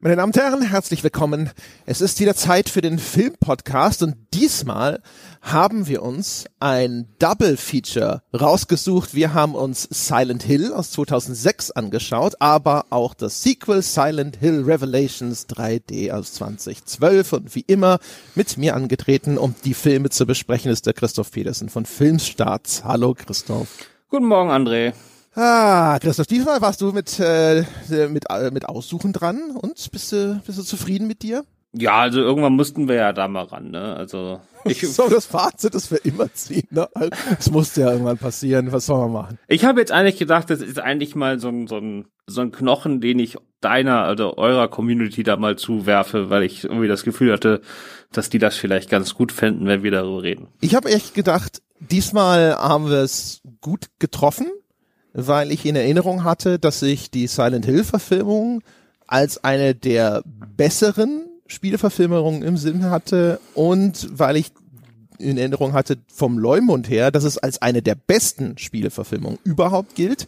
Meine Damen und Herren, herzlich willkommen. Es ist wieder Zeit für den Filmpodcast und diesmal haben wir uns ein Double Feature rausgesucht. Wir haben uns Silent Hill aus 2006 angeschaut, aber auch das Sequel Silent Hill Revelations 3D aus 2012 und wie immer mit mir angetreten, um die Filme zu besprechen, ist der Christoph Petersen von Filmstarts. Hallo Christoph. Guten Morgen, André. Ah, Christoph, diesmal warst du mit, äh, mit, äh, mit Aussuchen dran und bist du, bist du zufrieden mit dir? Ja, also irgendwann mussten wir ja da mal ran, ne? Also ich so das Fazit, das wir immer ziehen, ne? Es musste ja irgendwann passieren. Was soll man machen? Ich habe jetzt eigentlich gedacht, das ist eigentlich mal so ein, so ein, so ein Knochen, den ich deiner, also eurer Community da mal zuwerfe, weil ich irgendwie das Gefühl hatte, dass die das vielleicht ganz gut fänden, wenn wir darüber reden. Ich habe echt gedacht, diesmal haben wir es gut getroffen weil ich in Erinnerung hatte, dass ich die Silent Hill Verfilmung als eine der besseren Spieleverfilmungen im Sinn hatte und weil ich in Erinnerung hatte vom Leumund her, dass es als eine der besten Spieleverfilmungen überhaupt gilt.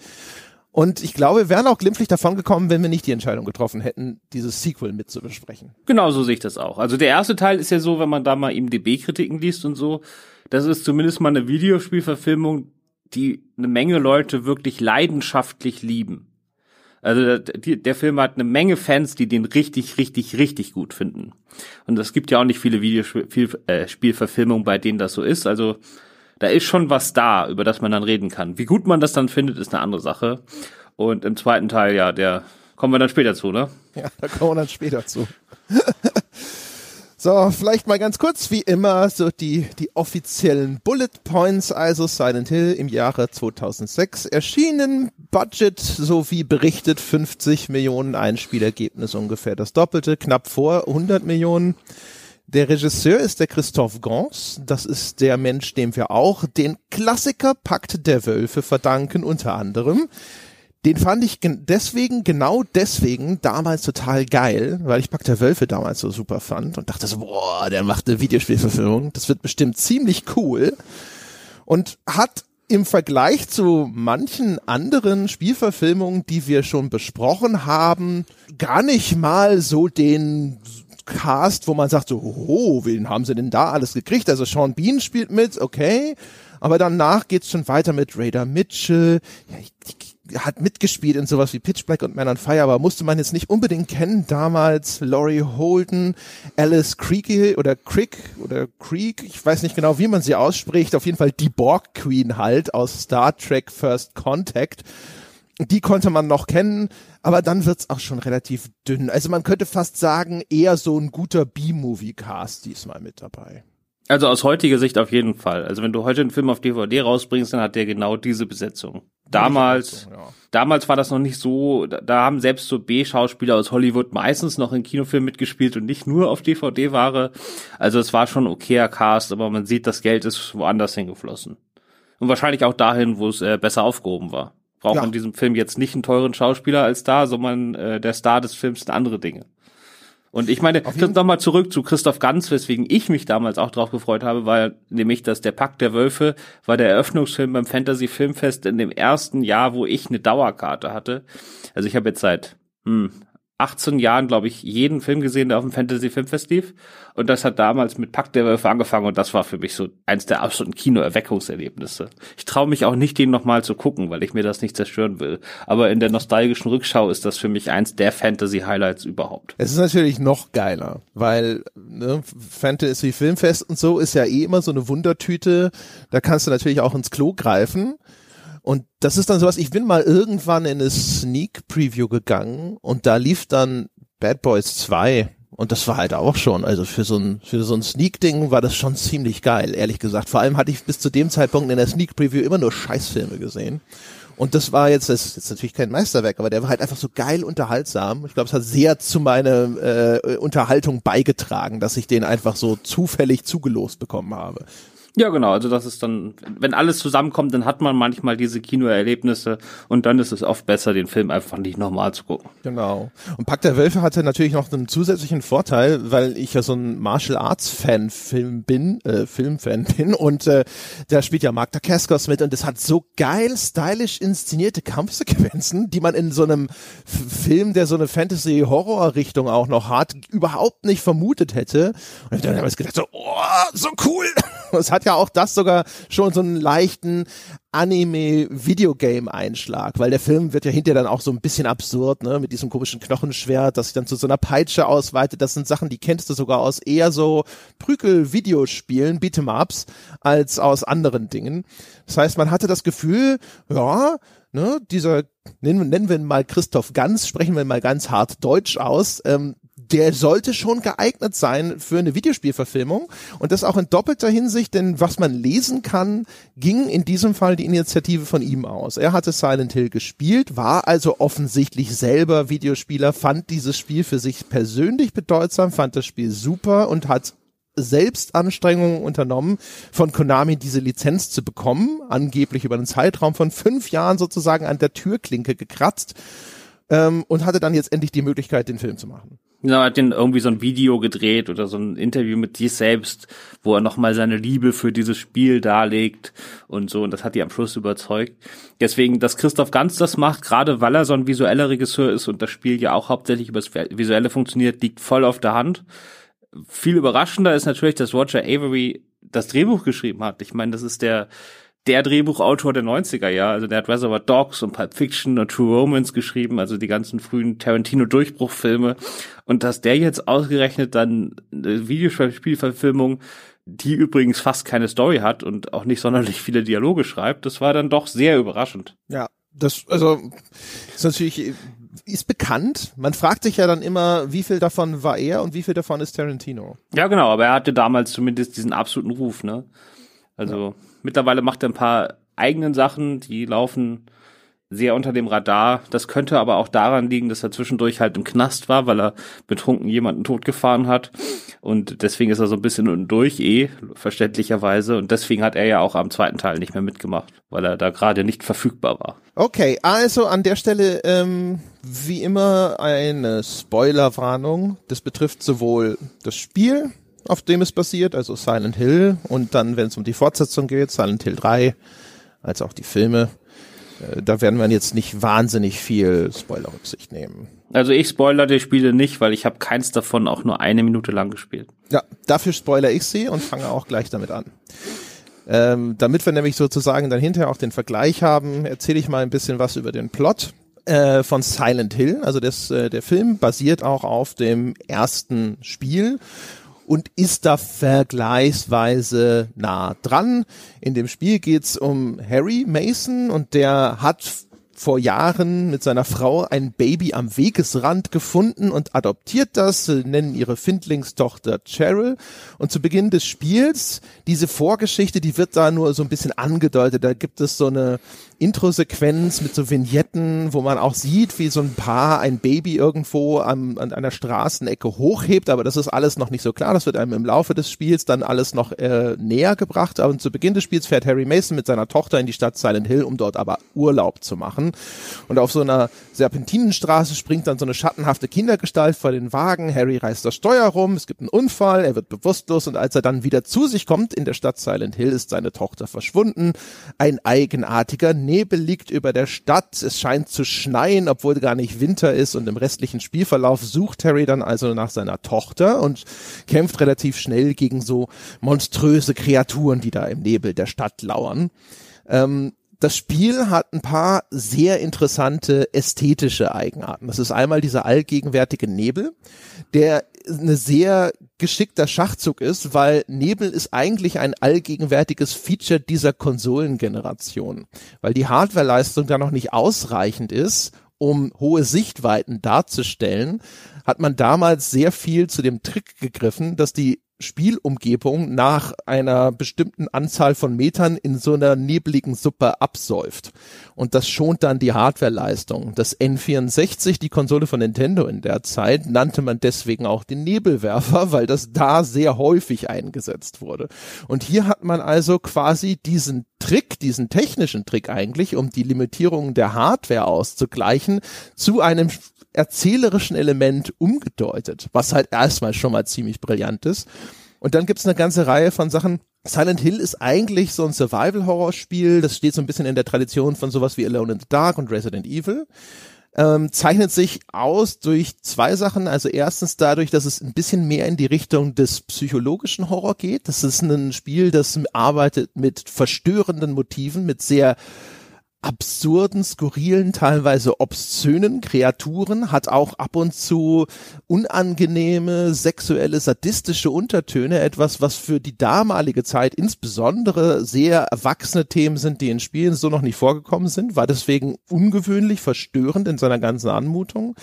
Und ich glaube, wir wären auch glimpflich davon gekommen, wenn wir nicht die Entscheidung getroffen hätten, dieses Sequel mit zu besprechen. Genau so sehe ich das auch. Also der erste Teil ist ja so, wenn man da mal IMDB-Kritiken liest und so, das ist zumindest mal eine Videospielverfilmung, die eine Menge Leute wirklich leidenschaftlich lieben. Also der Film hat eine Menge Fans, die den richtig, richtig, richtig gut finden. Und es gibt ja auch nicht viele Videospielverfilmungen, äh, bei denen das so ist. Also da ist schon was da, über das man dann reden kann. Wie gut man das dann findet, ist eine andere Sache. Und im zweiten Teil, ja, der kommen wir dann später zu, ne? Ja, da kommen wir dann später zu. So, vielleicht mal ganz kurz, wie immer, so die, die offiziellen Bullet Points, also Silent Hill im Jahre 2006 erschienen, Budget, so wie berichtet, 50 Millionen Einspielergebnis ungefähr das Doppelte, knapp vor 100 Millionen. Der Regisseur ist der Christophe Gans. Das ist der Mensch, dem wir auch den Klassiker Pakt der Wölfe verdanken, unter anderem den fand ich gen deswegen, genau deswegen damals total geil, weil ich Pack der Wölfe damals so super fand und dachte so, boah, der macht eine Videospielverfilmung, das wird bestimmt ziemlich cool und hat im Vergleich zu manchen anderen Spielverfilmungen, die wir schon besprochen haben, gar nicht mal so den Cast, wo man sagt so, oh, wen haben sie denn da alles gekriegt? Also Sean Bean spielt mit, okay, aber danach geht's schon weiter mit Raider Mitchell. Ja, ich, ich hat mitgespielt in sowas wie Pitch Black und Man on Fire, aber musste man jetzt nicht unbedingt kennen. Damals Laurie Holden, Alice Creek oder Crick oder Creek, ich weiß nicht genau, wie man sie ausspricht. Auf jeden Fall die Borg Queen halt aus Star Trek First Contact. Die konnte man noch kennen, aber dann wird's auch schon relativ dünn. Also man könnte fast sagen, eher so ein guter B-Movie-Cast diesmal mit dabei. Also aus heutiger Sicht auf jeden Fall. Also wenn du heute einen Film auf DVD rausbringst, dann hat der genau diese Besetzung damals, ja. damals war das noch nicht so, da, da haben selbst so B-Schauspieler aus Hollywood meistens noch in Kinofilmen mitgespielt und nicht nur auf DVD-Ware. Also es war schon okayer Cast, aber man sieht, das Geld ist woanders hingeflossen. Und wahrscheinlich auch dahin, wo es äh, besser aufgehoben war. Braucht ja. man in diesem Film jetzt nicht einen teuren Schauspieler als Star, sondern äh, der Star des Films sind andere Dinge. Und ich meine, nochmal zurück zu Christoph Ganz, weswegen ich mich damals auch drauf gefreut habe, weil nämlich, dass der Pakt der Wölfe war der Eröffnungsfilm beim Fantasy Filmfest in dem ersten Jahr, wo ich eine Dauerkarte hatte. Also ich habe jetzt seit hm, 18 Jahren, glaube ich, jeden Film gesehen, der auf dem Fantasy Filmfest lief. Und das hat damals mit Pakt der Wölfe angefangen und das war für mich so eins der absoluten Kinoerweckungserlebnisse. Ich traue mich auch nicht, den nochmal zu gucken, weil ich mir das nicht zerstören will. Aber in der nostalgischen Rückschau ist das für mich eins der Fantasy-Highlights überhaupt. Es ist natürlich noch geiler, weil ne, Fantasy Filmfest und so ist ja eh immer so eine Wundertüte. Da kannst du natürlich auch ins Klo greifen. Und das ist dann sowas, ich bin mal irgendwann in eine Sneak Preview gegangen und da lief dann Bad Boys 2 und das war halt auch schon, also für so ein, für so ein Sneak-Ding war das schon ziemlich geil, ehrlich gesagt. Vor allem hatte ich bis zu dem Zeitpunkt in der Sneak Preview immer nur Scheißfilme gesehen. Und das war jetzt, das ist jetzt natürlich kein Meisterwerk, aber der war halt einfach so geil unterhaltsam. Ich glaube, es hat sehr zu meiner äh, Unterhaltung beigetragen, dass ich den einfach so zufällig zugelost bekommen habe. Ja, genau. Also das ist dann, wenn alles zusammenkommt, dann hat man manchmal diese Kinoerlebnisse und dann ist es oft besser, den Film einfach nicht nochmal zu gucken. Genau. Und Pack der Wölfe hatte natürlich noch einen zusätzlichen Vorteil, weil ich ja so ein Martial Arts Fan Film bin, äh, Filmfan bin und äh, da spielt ja Mark Dacascos mit und es hat so geil stylisch inszenierte Kampfsequenzen, die man in so einem Film, der so eine Fantasy Horror Richtung auch noch hat, überhaupt nicht vermutet hätte. Und ich habe dann gedacht so, oh, so cool. Es hat ja auch das sogar schon so einen leichten Anime-Videogame-Einschlag, weil der Film wird ja hinterher dann auch so ein bisschen absurd, ne, mit diesem komischen Knochenschwert, das sich dann zu so einer Peitsche ausweitet. Das sind Sachen, die kennst du sogar aus eher so Prügel-Videospielen, Beat'em-Ups, als aus anderen Dingen. Das heißt, man hatte das Gefühl, ja, ne, dieser, nennen, nennen wir ihn mal Christoph Ganz, sprechen wir mal ganz hart Deutsch aus, ähm, der sollte schon geeignet sein für eine Videospielverfilmung und das auch in doppelter Hinsicht, denn was man lesen kann, ging in diesem Fall die Initiative von ihm aus. Er hatte Silent Hill gespielt, war also offensichtlich selber Videospieler, fand dieses Spiel für sich persönlich bedeutsam, fand das Spiel super und hat selbst Anstrengungen unternommen, von Konami diese Lizenz zu bekommen, angeblich über einen Zeitraum von fünf Jahren sozusagen an der Türklinke gekratzt ähm, und hatte dann jetzt endlich die Möglichkeit, den Film zu machen. Ja, hat den irgendwie so ein Video gedreht oder so ein Interview mit sich selbst, wo er nochmal seine Liebe für dieses Spiel darlegt und so. Und das hat die am Schluss überzeugt. Deswegen, dass Christoph Ganz das macht, gerade weil er so ein visueller Regisseur ist und das Spiel ja auch hauptsächlich über das Visuelle funktioniert, liegt voll auf der Hand. Viel überraschender ist natürlich, dass Roger Avery das Drehbuch geschrieben hat. Ich meine, das ist der der Drehbuchautor der 90er, ja. Also der hat Reservoir Dogs und Pulp Fiction und True Romance geschrieben, also die ganzen frühen Tarantino-Durchbruchfilme. Und dass der jetzt ausgerechnet dann eine Videospielverfilmung, die übrigens fast keine Story hat und auch nicht sonderlich viele Dialoge schreibt, das war dann doch sehr überraschend. Ja, das, also, ist natürlich, ist bekannt. Man fragt sich ja dann immer, wie viel davon war er und wie viel davon ist Tarantino. Ja, genau, aber er hatte damals zumindest diesen absoluten Ruf, ne? Also, ja. Mittlerweile macht er ein paar eigenen Sachen, die laufen sehr unter dem Radar. Das könnte aber auch daran liegen, dass er zwischendurch halt im Knast war, weil er betrunken jemanden totgefahren hat. Und deswegen ist er so ein bisschen durch, eh, verständlicherweise. Und deswegen hat er ja auch am zweiten Teil nicht mehr mitgemacht, weil er da gerade nicht verfügbar war. Okay, also an der Stelle ähm, wie immer eine Spoilerwarnung. Das betrifft sowohl das Spiel auf dem es basiert, also Silent Hill und dann, wenn es um die Fortsetzung geht, Silent Hill 3, als auch die Filme. Äh, da werden wir jetzt nicht wahnsinnig viel Spoiler-Rücksicht nehmen. Also ich spoiler die Spiele nicht, weil ich habe keins davon auch nur eine Minute lang gespielt. Ja, dafür spoiler ich sie und fange auch gleich damit an. Ähm, damit wir nämlich sozusagen dann hinterher auch den Vergleich haben, erzähle ich mal ein bisschen was über den Plot äh, von Silent Hill. Also das, äh, der Film basiert auch auf dem ersten Spiel und ist da vergleichsweise nah dran. In dem Spiel geht's um Harry Mason und der hat vor Jahren mit seiner Frau ein Baby am Wegesrand gefunden und adoptiert das, nennen ihre Findlingstochter Cheryl. Und zu Beginn des Spiels, diese Vorgeschichte, die wird da nur so ein bisschen angedeutet. Da gibt es so eine Intro-Sequenz mit so Vignetten, wo man auch sieht, wie so ein Paar ein Baby irgendwo an, an einer Straßenecke hochhebt, aber das ist alles noch nicht so klar. Das wird einem im Laufe des Spiels dann alles noch äh, näher gebracht. Aber zu Beginn des Spiels fährt Harry Mason mit seiner Tochter in die Stadt Silent Hill, um dort aber Urlaub zu machen. Und auf so einer Serpentinenstraße springt dann so eine schattenhafte Kindergestalt vor den Wagen. Harry reißt das Steuer rum, es gibt einen Unfall, er wird bewusstlos und als er dann wieder zu sich kommt in der Stadt Silent Hill, ist seine Tochter verschwunden. Ein eigenartiger Nebel liegt über der Stadt. Es scheint zu schneien, obwohl gar nicht Winter ist. Und im restlichen Spielverlauf sucht Harry dann also nach seiner Tochter und kämpft relativ schnell gegen so monströse Kreaturen, die da im Nebel der Stadt lauern. Ähm, das Spiel hat ein paar sehr interessante ästhetische Eigenarten. Das ist einmal dieser allgegenwärtige Nebel, der eine sehr geschickter Schachzug ist, weil Nebel ist eigentlich ein allgegenwärtiges Feature dieser Konsolengeneration, weil die Hardwareleistung da noch nicht ausreichend ist, um hohe Sichtweiten darzustellen, hat man damals sehr viel zu dem Trick gegriffen, dass die Spielumgebung nach einer bestimmten Anzahl von Metern in so einer nebligen Suppe absäuft. Und das schont dann die Hardwareleistung. Das N64, die Konsole von Nintendo in der Zeit, nannte man deswegen auch den Nebelwerfer, weil das da sehr häufig eingesetzt wurde. Und hier hat man also quasi diesen Trick, diesen technischen Trick eigentlich, um die Limitierungen der Hardware auszugleichen, zu einem erzählerischen Element umgedeutet, was halt erstmal schon mal ziemlich brillant ist. Und dann gibt's eine ganze Reihe von Sachen. Silent Hill ist eigentlich so ein Survival-Horror-Spiel. Das steht so ein bisschen in der Tradition von sowas wie Alone in the Dark und Resident Evil. Ähm, zeichnet sich aus durch zwei Sachen. Also erstens dadurch, dass es ein bisschen mehr in die Richtung des psychologischen Horror geht. Das ist ein Spiel, das arbeitet mit verstörenden Motiven, mit sehr absurden, skurrilen, teilweise obszönen Kreaturen, hat auch ab und zu unangenehme, sexuelle, sadistische Untertöne, etwas, was für die damalige Zeit insbesondere sehr erwachsene Themen sind, die in Spielen so noch nicht vorgekommen sind, war deswegen ungewöhnlich verstörend in seiner ganzen Anmutung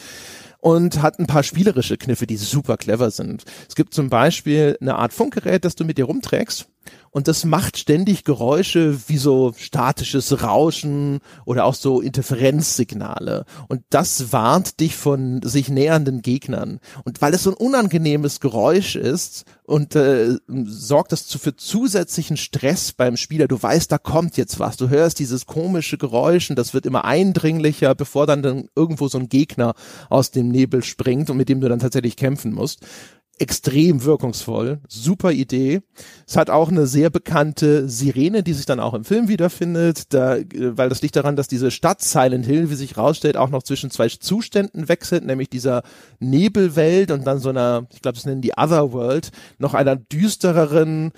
und hat ein paar spielerische Kniffe, die super clever sind. Es gibt zum Beispiel eine Art Funkgerät, das du mit dir rumträgst und das macht ständig Geräusche wie so statisches Rauschen oder auch so Interferenzsignale und das warnt dich von sich nähernden Gegnern und weil es so ein unangenehmes Geräusch ist und äh, sorgt das zu, für zusätzlichen Stress beim Spieler. Du weißt, da kommt jetzt was. Du hörst dieses komische Geräusch und das wird immer eindringlicher, bevor dann, dann irgendwo so ein Gegner aus dem Nebel springt und mit dem du dann tatsächlich kämpfen musst extrem wirkungsvoll, super Idee. Es hat auch eine sehr bekannte Sirene, die sich dann auch im Film wiederfindet, da, äh, weil das liegt daran, dass diese Stadt Silent Hill, wie sich rausstellt, auch noch zwischen zwei Zuständen wechselt, nämlich dieser Nebelwelt und dann so einer, ich glaube, das nennen die Otherworld, noch einer düstereren,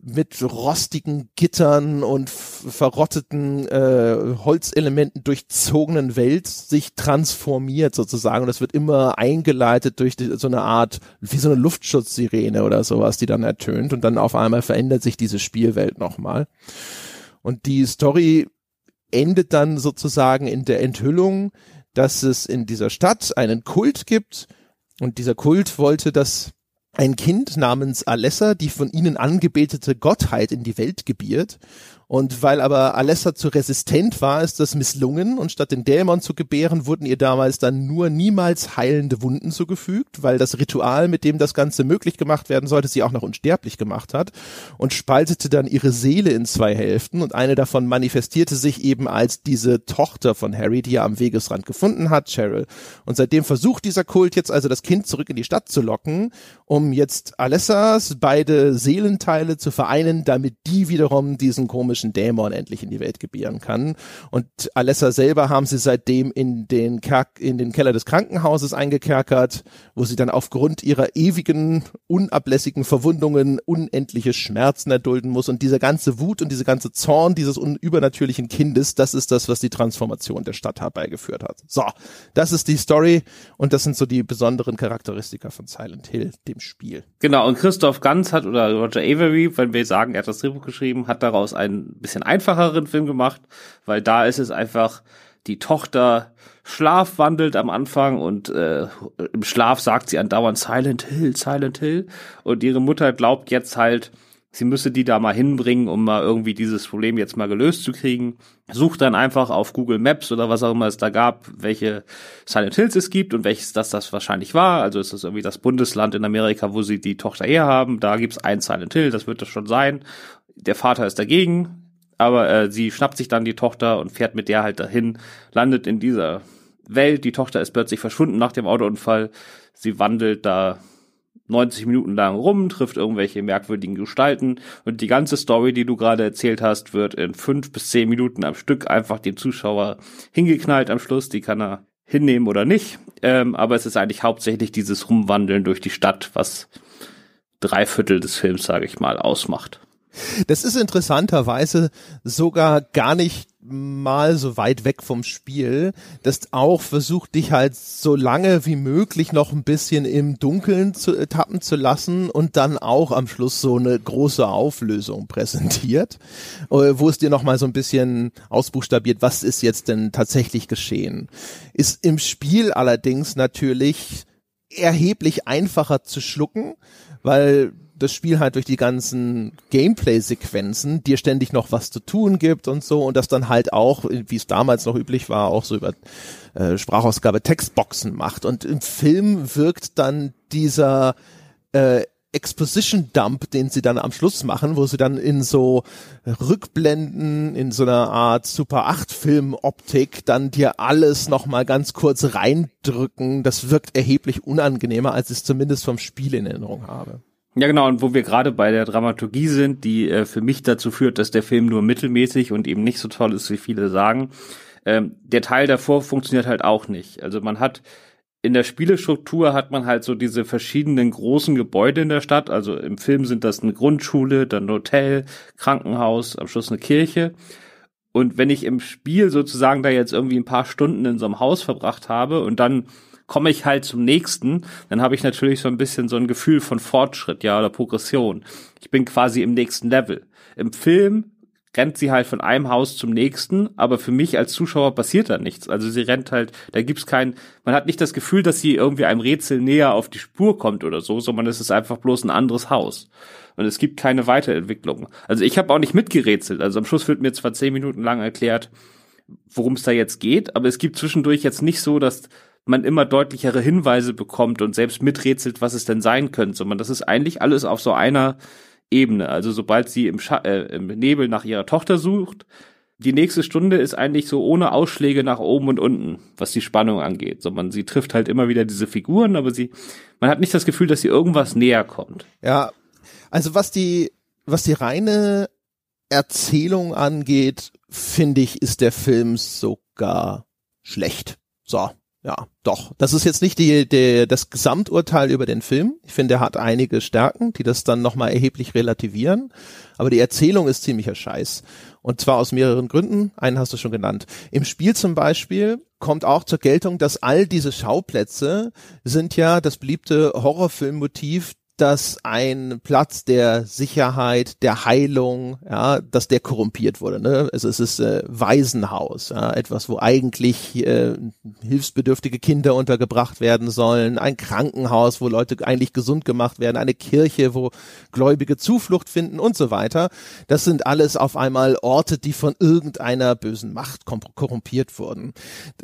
mit rostigen Gittern und verrotteten äh, Holzelementen durchzogenen Welt sich transformiert sozusagen und das wird immer eingeleitet durch die, so eine Art wie so eine Luftschutzsirene oder sowas, die dann ertönt und dann auf einmal verändert sich diese Spielwelt nochmal. Und die Story endet dann sozusagen in der Enthüllung, dass es in dieser Stadt einen Kult gibt und dieser Kult wollte, dass ein Kind namens Alessa, die von ihnen angebetete Gottheit in die Welt gebiert. Und weil aber Alessa zu resistent war, ist das misslungen und statt den Dämon zu gebären, wurden ihr damals dann nur niemals heilende Wunden zugefügt, weil das Ritual, mit dem das Ganze möglich gemacht werden sollte, sie auch noch unsterblich gemacht hat und spaltete dann ihre Seele in zwei Hälften und eine davon manifestierte sich eben als diese Tochter von Harry, die er am Wegesrand gefunden hat, Cheryl. Und seitdem versucht dieser Kult jetzt also das Kind zurück in die Stadt zu locken, um jetzt Alessas beide Seelenteile zu vereinen, damit die wiederum diesen komischen magischen Dämon endlich in die Welt gebieren kann. Und Alessa selber haben sie seitdem in den, in den Keller des Krankenhauses eingekerkert, wo sie dann aufgrund ihrer ewigen, unablässigen Verwundungen unendliche Schmerzen erdulden muss. Und diese ganze Wut und diese ganze Zorn dieses übernatürlichen Kindes, das ist das, was die Transformation der Stadt herbeigeführt hat. So, das ist die Story und das sind so die besonderen Charakteristika von Silent Hill, dem Spiel. Genau, und Christoph Ganz hat, oder Roger Avery, wenn wir sagen, er hat das Drehbuch geschrieben, hat daraus bisschen einfacheren Film gemacht, weil da ist es einfach, die Tochter schlafwandelt am Anfang und äh, im Schlaf sagt sie andauernd Silent Hill, Silent Hill und ihre Mutter glaubt jetzt halt, sie müsse die da mal hinbringen, um mal irgendwie dieses Problem jetzt mal gelöst zu kriegen. Sucht dann einfach auf Google Maps oder was auch immer es da gab, welche Silent Hills es gibt und welches das das wahrscheinlich war. Also ist das irgendwie das Bundesland in Amerika, wo sie die Tochter herhaben. Da gibt's ein Silent Hill, das wird das schon sein. Der Vater ist dagegen, aber äh, sie schnappt sich dann die Tochter und fährt mit der halt dahin, landet in dieser Welt. Die Tochter ist plötzlich verschwunden nach dem Autounfall. Sie wandelt da 90 Minuten lang rum, trifft irgendwelche merkwürdigen Gestalten und die ganze Story, die du gerade erzählt hast, wird in fünf bis zehn Minuten am Stück einfach dem Zuschauer hingeknallt am Schluss. Die kann er hinnehmen oder nicht. Ähm, aber es ist eigentlich hauptsächlich dieses Rumwandeln durch die Stadt, was drei Viertel des Films, sage ich mal, ausmacht. Das ist interessanterweise sogar gar nicht mal so weit weg vom Spiel, das auch versucht, dich halt so lange wie möglich noch ein bisschen im Dunkeln zu äh, tappen zu lassen und dann auch am Schluss so eine große Auflösung präsentiert, äh, wo es dir nochmal so ein bisschen ausbuchstabiert, was ist jetzt denn tatsächlich geschehen. Ist im Spiel allerdings natürlich erheblich einfacher zu schlucken, weil das Spiel halt durch die ganzen Gameplay-Sequenzen dir ständig noch was zu tun gibt und so und das dann halt auch, wie es damals noch üblich war, auch so über äh, Sprachausgabe Textboxen macht. Und im Film wirkt dann dieser äh, Exposition Dump, den sie dann am Schluss machen, wo sie dann in so Rückblenden, in so einer Art Super 8 Film Optik dann dir alles nochmal ganz kurz reindrücken. Das wirkt erheblich unangenehmer, als ich es zumindest vom Spiel in Erinnerung habe. Ja, genau, und wo wir gerade bei der Dramaturgie sind, die äh, für mich dazu führt, dass der Film nur mittelmäßig und eben nicht so toll ist, wie viele sagen. Ähm, der Teil davor funktioniert halt auch nicht. Also man hat in der Spielestruktur hat man halt so diese verschiedenen großen Gebäude in der Stadt. Also im Film sind das eine Grundschule, dann ein Hotel, Krankenhaus, am Schluss eine Kirche. Und wenn ich im Spiel sozusagen da jetzt irgendwie ein paar Stunden in so einem Haus verbracht habe und dann komme ich halt zum nächsten, dann habe ich natürlich so ein bisschen so ein Gefühl von Fortschritt, ja, oder Progression. Ich bin quasi im nächsten Level. Im Film rennt sie halt von einem Haus zum nächsten, aber für mich als Zuschauer passiert da nichts. Also sie rennt halt, da gibt's kein, man hat nicht das Gefühl, dass sie irgendwie einem Rätsel näher auf die Spur kommt oder so, sondern es ist einfach bloß ein anderes Haus. Und es gibt keine Weiterentwicklung. Also ich habe auch nicht mitgerätselt. Also am Schluss wird mir zwar zehn Minuten lang erklärt, worum es da jetzt geht, aber es gibt zwischendurch jetzt nicht so, dass man immer deutlichere Hinweise bekommt und selbst miträtselt, was es denn sein könnte, sondern das ist eigentlich alles auf so einer Ebene. Also sobald sie im, Scha äh, im Nebel nach ihrer Tochter sucht, die nächste Stunde ist eigentlich so ohne Ausschläge nach oben und unten, was die Spannung angeht. So man, sie trifft halt immer wieder diese Figuren, aber sie, man hat nicht das Gefühl, dass sie irgendwas näher kommt. Ja, also was die, was die reine Erzählung angeht, finde ich, ist der Film sogar schlecht. So. Ja, doch. Das ist jetzt nicht die, die, das Gesamturteil über den Film. Ich finde, er hat einige Stärken, die das dann nochmal erheblich relativieren. Aber die Erzählung ist ziemlicher Scheiß. Und zwar aus mehreren Gründen. Einen hast du schon genannt. Im Spiel zum Beispiel kommt auch zur Geltung, dass all diese Schauplätze sind ja das beliebte Horrorfilmmotiv dass ein Platz der Sicherheit, der Heilung, ja, dass der korrumpiert wurde. Ne? Also es ist äh, Waisenhaus, ja, etwas, wo eigentlich äh, hilfsbedürftige Kinder untergebracht werden sollen, ein Krankenhaus, wo Leute eigentlich gesund gemacht werden, eine Kirche, wo Gläubige Zuflucht finden und so weiter. Das sind alles auf einmal Orte, die von irgendeiner bösen Macht korrumpiert wurden.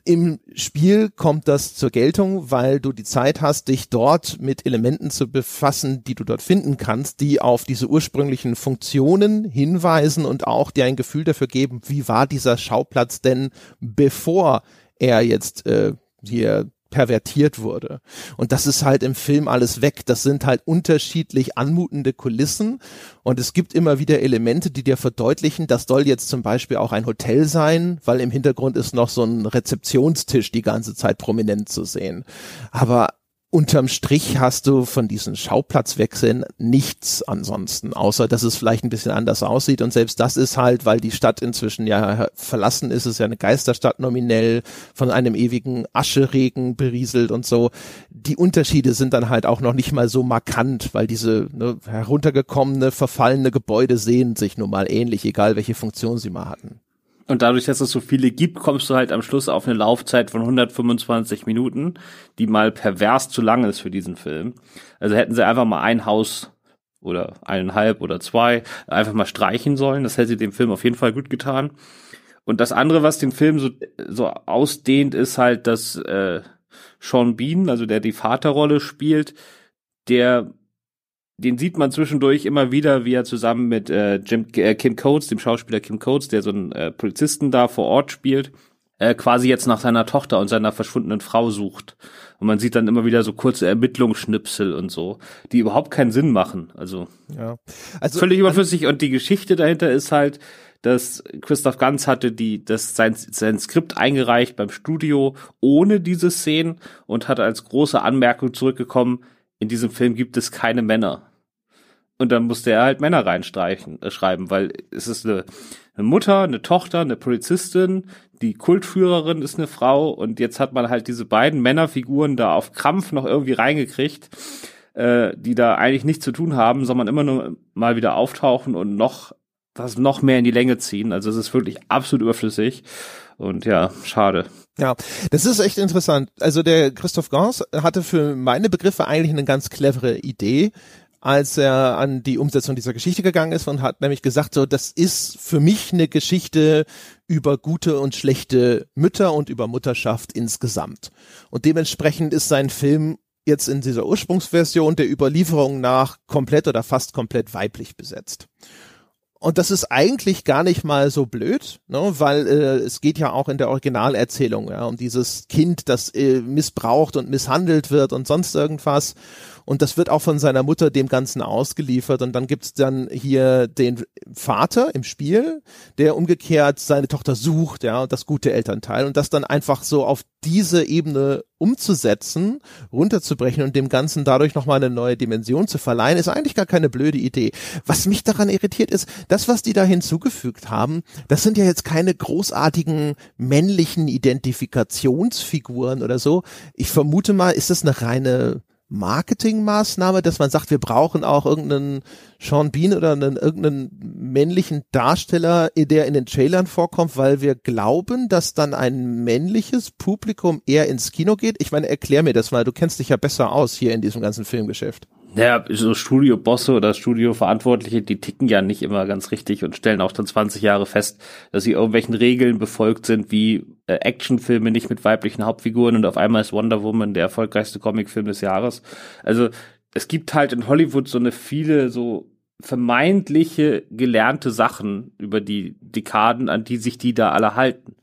Im Spiel kommt das zur Geltung, weil du die Zeit hast, dich dort mit Elementen zu befassen, Klassen, die du dort finden kannst, die auf diese ursprünglichen Funktionen hinweisen und auch dir ein Gefühl dafür geben, wie war dieser Schauplatz denn, bevor er jetzt äh, hier pervertiert wurde. Und das ist halt im Film alles weg. Das sind halt unterschiedlich anmutende Kulissen und es gibt immer wieder Elemente, die dir verdeutlichen, das soll jetzt zum Beispiel auch ein Hotel sein, weil im Hintergrund ist noch so ein Rezeptionstisch die ganze Zeit prominent zu sehen. Aber unterm Strich hast du von diesen Schauplatzwechseln nichts ansonsten, außer dass es vielleicht ein bisschen anders aussieht. Und selbst das ist halt, weil die Stadt inzwischen ja verlassen ist, ist ja eine Geisterstadt nominell, von einem ewigen Ascheregen berieselt und so. Die Unterschiede sind dann halt auch noch nicht mal so markant, weil diese ne, heruntergekommene, verfallene Gebäude sehen sich nun mal ähnlich, egal welche Funktion sie mal hatten. Und dadurch, dass es so viele gibt, kommst du halt am Schluss auf eine Laufzeit von 125 Minuten, die mal pervers zu lang ist für diesen Film. Also hätten sie einfach mal ein Haus oder eineinhalb oder zwei einfach mal streichen sollen. Das hätte dem Film auf jeden Fall gut getan. Und das andere, was den Film so, so ausdehnt, ist halt, dass äh, Sean Bean, also der die Vaterrolle spielt, der den sieht man zwischendurch immer wieder, wie er zusammen mit äh, Jim, äh, Kim Coates, dem Schauspieler Kim Coates, der so einen äh, Polizisten da vor Ort spielt, äh, quasi jetzt nach seiner Tochter und seiner verschwundenen Frau sucht. Und man sieht dann immer wieder so kurze Ermittlungsschnipsel und so, die überhaupt keinen Sinn machen. Also, ja. also völlig überflüssig. Und die Geschichte dahinter ist halt, dass Christoph Ganz hatte die, das sein, sein Skript eingereicht beim Studio ohne diese Szenen und hat als große Anmerkung zurückgekommen, in diesem Film gibt es keine Männer. Und dann musste er halt Männer reinstreichen, äh, schreiben, weil es ist eine, eine Mutter, eine Tochter, eine Polizistin, die Kultführerin ist eine Frau und jetzt hat man halt diese beiden Männerfiguren da auf Krampf noch irgendwie reingekriegt, äh, die da eigentlich nichts zu tun haben, sondern immer nur mal wieder auftauchen und noch das noch mehr in die Länge ziehen. Also es ist wirklich absolut überflüssig und ja, schade. Ja, das ist echt interessant. Also der Christoph Gans hatte für meine Begriffe eigentlich eine ganz clevere Idee, als er an die Umsetzung dieser Geschichte gegangen ist und hat nämlich gesagt, so, das ist für mich eine Geschichte über gute und schlechte Mütter und über Mutterschaft insgesamt. Und dementsprechend ist sein Film jetzt in dieser Ursprungsversion der Überlieferung nach komplett oder fast komplett weiblich besetzt. Und das ist eigentlich gar nicht mal so blöd, ne? weil äh, es geht ja auch in der Originalerzählung ja, um dieses Kind, das äh, missbraucht und misshandelt wird und sonst irgendwas. Und das wird auch von seiner Mutter dem Ganzen ausgeliefert. Und dann gibt's dann hier den Vater im Spiel, der umgekehrt seine Tochter sucht, ja, das gute Elternteil. Und das dann einfach so auf diese Ebene umzusetzen, runterzubrechen und dem Ganzen dadurch nochmal eine neue Dimension zu verleihen, ist eigentlich gar keine blöde Idee. Was mich daran irritiert ist, das, was die da hinzugefügt haben, das sind ja jetzt keine großartigen männlichen Identifikationsfiguren oder so. Ich vermute mal, ist das eine reine Marketingmaßnahme, dass man sagt, wir brauchen auch irgendeinen Sean Bean oder einen, irgendeinen männlichen Darsteller, der in den Trailern vorkommt, weil wir glauben, dass dann ein männliches Publikum eher ins Kino geht? Ich meine, erklär mir das mal, du kennst dich ja besser aus hier in diesem ganzen Filmgeschäft. Naja, so Studiobosse oder Studioverantwortliche, die ticken ja nicht immer ganz richtig und stellen auch dann 20 Jahre fest, dass sie irgendwelchen Regeln befolgt sind, wie äh, Actionfilme nicht mit weiblichen Hauptfiguren und auf einmal ist Wonder Woman der erfolgreichste Comicfilm des Jahres. Also es gibt halt in Hollywood so eine viele so vermeintliche gelernte Sachen über die Dekaden, an die sich die da alle halten.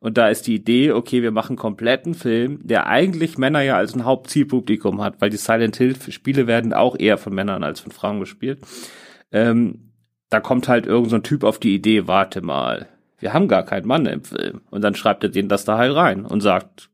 Und da ist die Idee, okay, wir machen kompletten Film, der eigentlich Männer ja als ein Hauptzielpublikum hat, weil die Silent Hill Spiele werden auch eher von Männern als von Frauen gespielt. Ähm, da kommt halt irgend so Typ auf die Idee, warte mal, wir haben gar keinen Mann im Film. Und dann schreibt er den das da halt rein und sagt,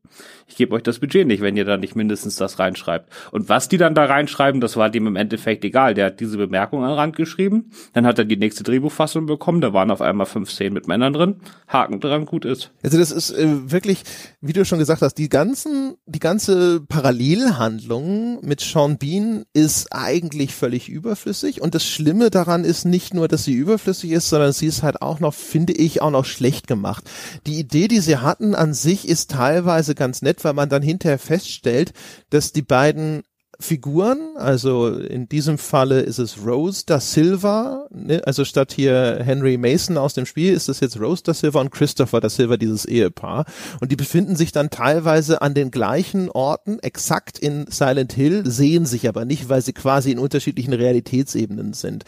ich gebe euch das Budget nicht, wenn ihr da nicht mindestens das reinschreibt. Und was die dann da reinschreiben, das war dem im Endeffekt egal. Der hat diese Bemerkung an den Rand geschrieben, dann hat er die nächste Drehbuchfassung bekommen, da waren auf einmal fünf Szenen mit Männern drin, Haken dran, gut ist. Also das ist äh, wirklich, wie du schon gesagt hast, die ganzen, die ganze Parallelhandlung mit Sean Bean ist eigentlich völlig überflüssig und das Schlimme daran ist nicht nur, dass sie überflüssig ist, sondern sie ist halt auch noch, finde ich, auch noch schlecht gemacht. Die Idee, die sie hatten an sich, ist teilweise ganz nett, weil man dann hinterher feststellt, dass die beiden Figuren, also in diesem Falle ist es Rose da Silva, ne? also statt hier Henry Mason aus dem Spiel ist es jetzt Rose da Silva und Christopher da Silva, dieses Ehepaar. Und die befinden sich dann teilweise an den gleichen Orten, exakt in Silent Hill, sehen sich aber nicht, weil sie quasi in unterschiedlichen Realitätsebenen sind.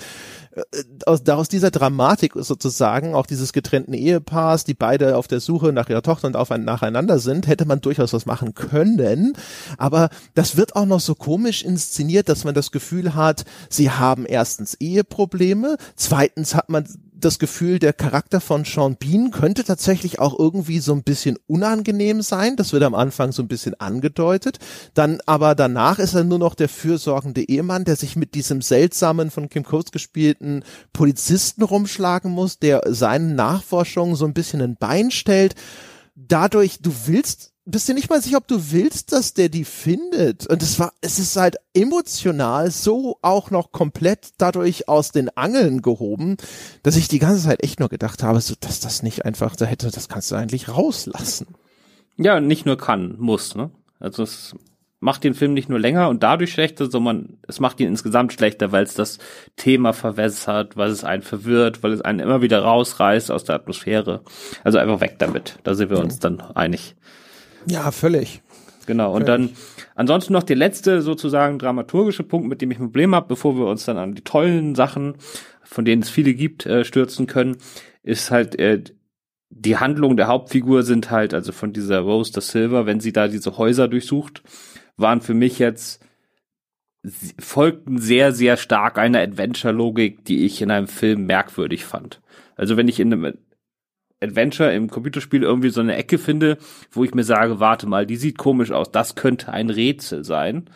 Äh, aus, aus dieser Dramatik sozusagen, auch dieses getrennten Ehepaars, die beide auf der Suche nach ihrer Tochter und auf ein, nacheinander sind, hätte man durchaus was machen können. Aber das wird auch noch so komisch inszeniert, dass man das Gefühl hat, sie haben erstens Eheprobleme, zweitens hat man das Gefühl, der Charakter von Sean Bean könnte tatsächlich auch irgendwie so ein bisschen unangenehm sein. Das wird am Anfang so ein bisschen angedeutet. Dann aber danach ist er nur noch der fürsorgende Ehemann, der sich mit diesem seltsamen von Kim Coates gespielten Polizisten rumschlagen muss, der seinen Nachforschungen so ein bisschen ein Bein stellt. Dadurch, du willst bist dir nicht mal sicher, ob du willst, dass der die findet. Und es war, es ist halt emotional so auch noch komplett dadurch aus den Angeln gehoben, dass ich die ganze Zeit echt nur gedacht habe, so, dass das nicht einfach, da hätte, das kannst du eigentlich rauslassen. Ja, nicht nur kann, muss, ne? Also es macht den Film nicht nur länger und dadurch schlechter, sondern es macht ihn insgesamt schlechter, weil es das Thema verwässert, weil es einen verwirrt, weil es einen immer wieder rausreißt aus der Atmosphäre. Also einfach weg damit. Da sind wir uns dann einig. Ja, völlig. Genau. Und völlig. dann ansonsten noch der letzte sozusagen dramaturgische Punkt, mit dem ich ein Problem habe, bevor wir uns dann an die tollen Sachen, von denen es viele gibt, äh, stürzen können, ist halt äh, die Handlung der Hauptfigur sind halt, also von dieser Rose the Silver, wenn sie da diese Häuser durchsucht, waren für mich jetzt folgten sehr, sehr stark einer Adventure-Logik, die ich in einem Film merkwürdig fand. Also wenn ich in einem Adventure im Computerspiel irgendwie so eine Ecke finde, wo ich mir sage, warte mal, die sieht komisch aus, das könnte ein Rätsel sein,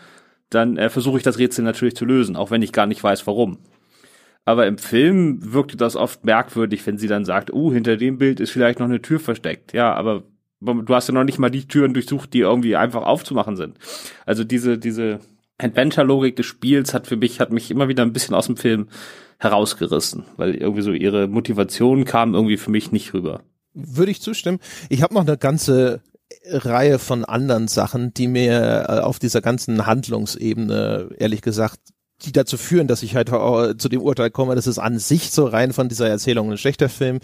dann äh, versuche ich das Rätsel natürlich zu lösen, auch wenn ich gar nicht weiß, warum. Aber im Film wirkte das oft merkwürdig, wenn sie dann sagt, uh, hinter dem Bild ist vielleicht noch eine Tür versteckt. Ja, aber du hast ja noch nicht mal die Türen durchsucht, die irgendwie einfach aufzumachen sind. Also diese, diese Adventure-Logik des Spiels hat für mich, hat mich immer wieder ein bisschen aus dem Film herausgerissen, weil irgendwie so ihre Motivation kam irgendwie für mich nicht rüber. Würde ich zustimmen. Ich habe noch eine ganze Reihe von anderen Sachen, die mir äh, auf dieser ganzen Handlungsebene ehrlich gesagt die dazu führen, dass ich halt zu dem Urteil komme, dass es an sich so rein von dieser Erzählung ein schlechter Film.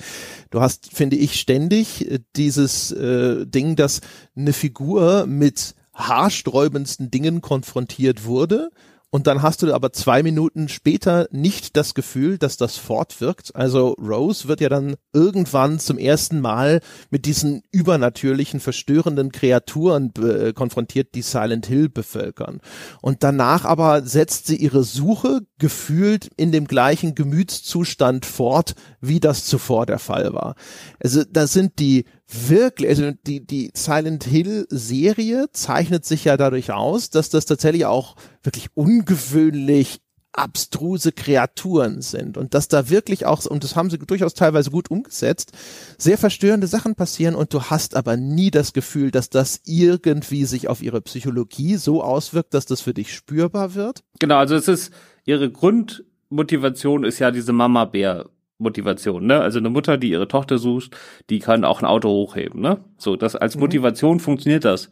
Du hast, finde ich, ständig äh, dieses äh, Ding, dass eine Figur mit haarsträubendsten Dingen konfrontiert wurde und dann hast du aber zwei Minuten später nicht das Gefühl, dass das fortwirkt. Also Rose wird ja dann irgendwann zum ersten Mal mit diesen übernatürlichen, verstörenden Kreaturen äh, konfrontiert, die Silent Hill bevölkern. Und danach aber setzt sie ihre Suche gefühlt in dem gleichen Gemütszustand fort, wie das zuvor der Fall war. Also da sind die wirklich, also die, die Silent Hill Serie zeichnet sich ja dadurch aus, dass das tatsächlich auch wirklich ungewöhnlich abstruse Kreaturen sind und dass da wirklich auch, und das haben sie durchaus teilweise gut umgesetzt, sehr verstörende Sachen passieren und du hast aber nie das Gefühl, dass das irgendwie sich auf ihre Psychologie so auswirkt, dass das für dich spürbar wird. Genau, also es ist, ihre Grundmotivation ist ja diese Mama-Bär Motivation, ne? Also eine Mutter, die ihre Tochter sucht, die kann auch ein Auto hochheben, ne? So, das als mhm. Motivation mhm. funktioniert das.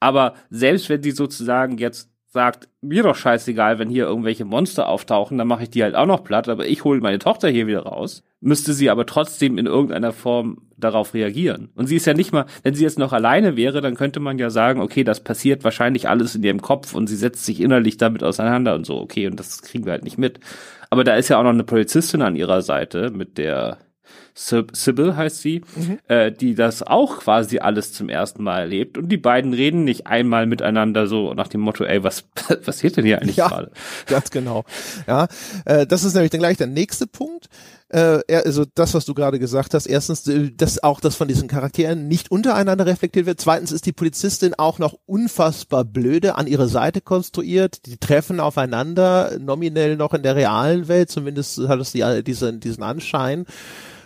Aber selbst wenn sie sozusagen jetzt sagt, mir doch scheißegal, wenn hier irgendwelche Monster auftauchen, dann mache ich die halt auch noch platt, aber ich hole meine Tochter hier wieder raus, müsste sie aber trotzdem in irgendeiner Form darauf reagieren. Und sie ist ja nicht mal, wenn sie jetzt noch alleine wäre, dann könnte man ja sagen, okay, das passiert wahrscheinlich alles in ihrem Kopf und sie setzt sich innerlich damit auseinander und so, okay, und das kriegen wir halt nicht mit. Aber da ist ja auch noch eine Polizistin an ihrer Seite, mit der Sybil heißt sie, mhm. äh, die das auch quasi alles zum ersten Mal erlebt. Und die beiden reden nicht einmal miteinander so nach dem Motto, ey, was passiert denn hier eigentlich ja, gerade? Ganz genau. Ja, äh, das ist nämlich dann gleich der nächste Punkt äh, also das, was du gerade gesagt hast, erstens, äh, dass auch das von diesen Charakteren nicht untereinander reflektiert wird. Zweitens ist die Polizistin auch noch unfassbar blöde an ihre Seite konstruiert. Die treffen aufeinander, nominell noch in der realen Welt, zumindest hat es die, diesen, diesen Anschein,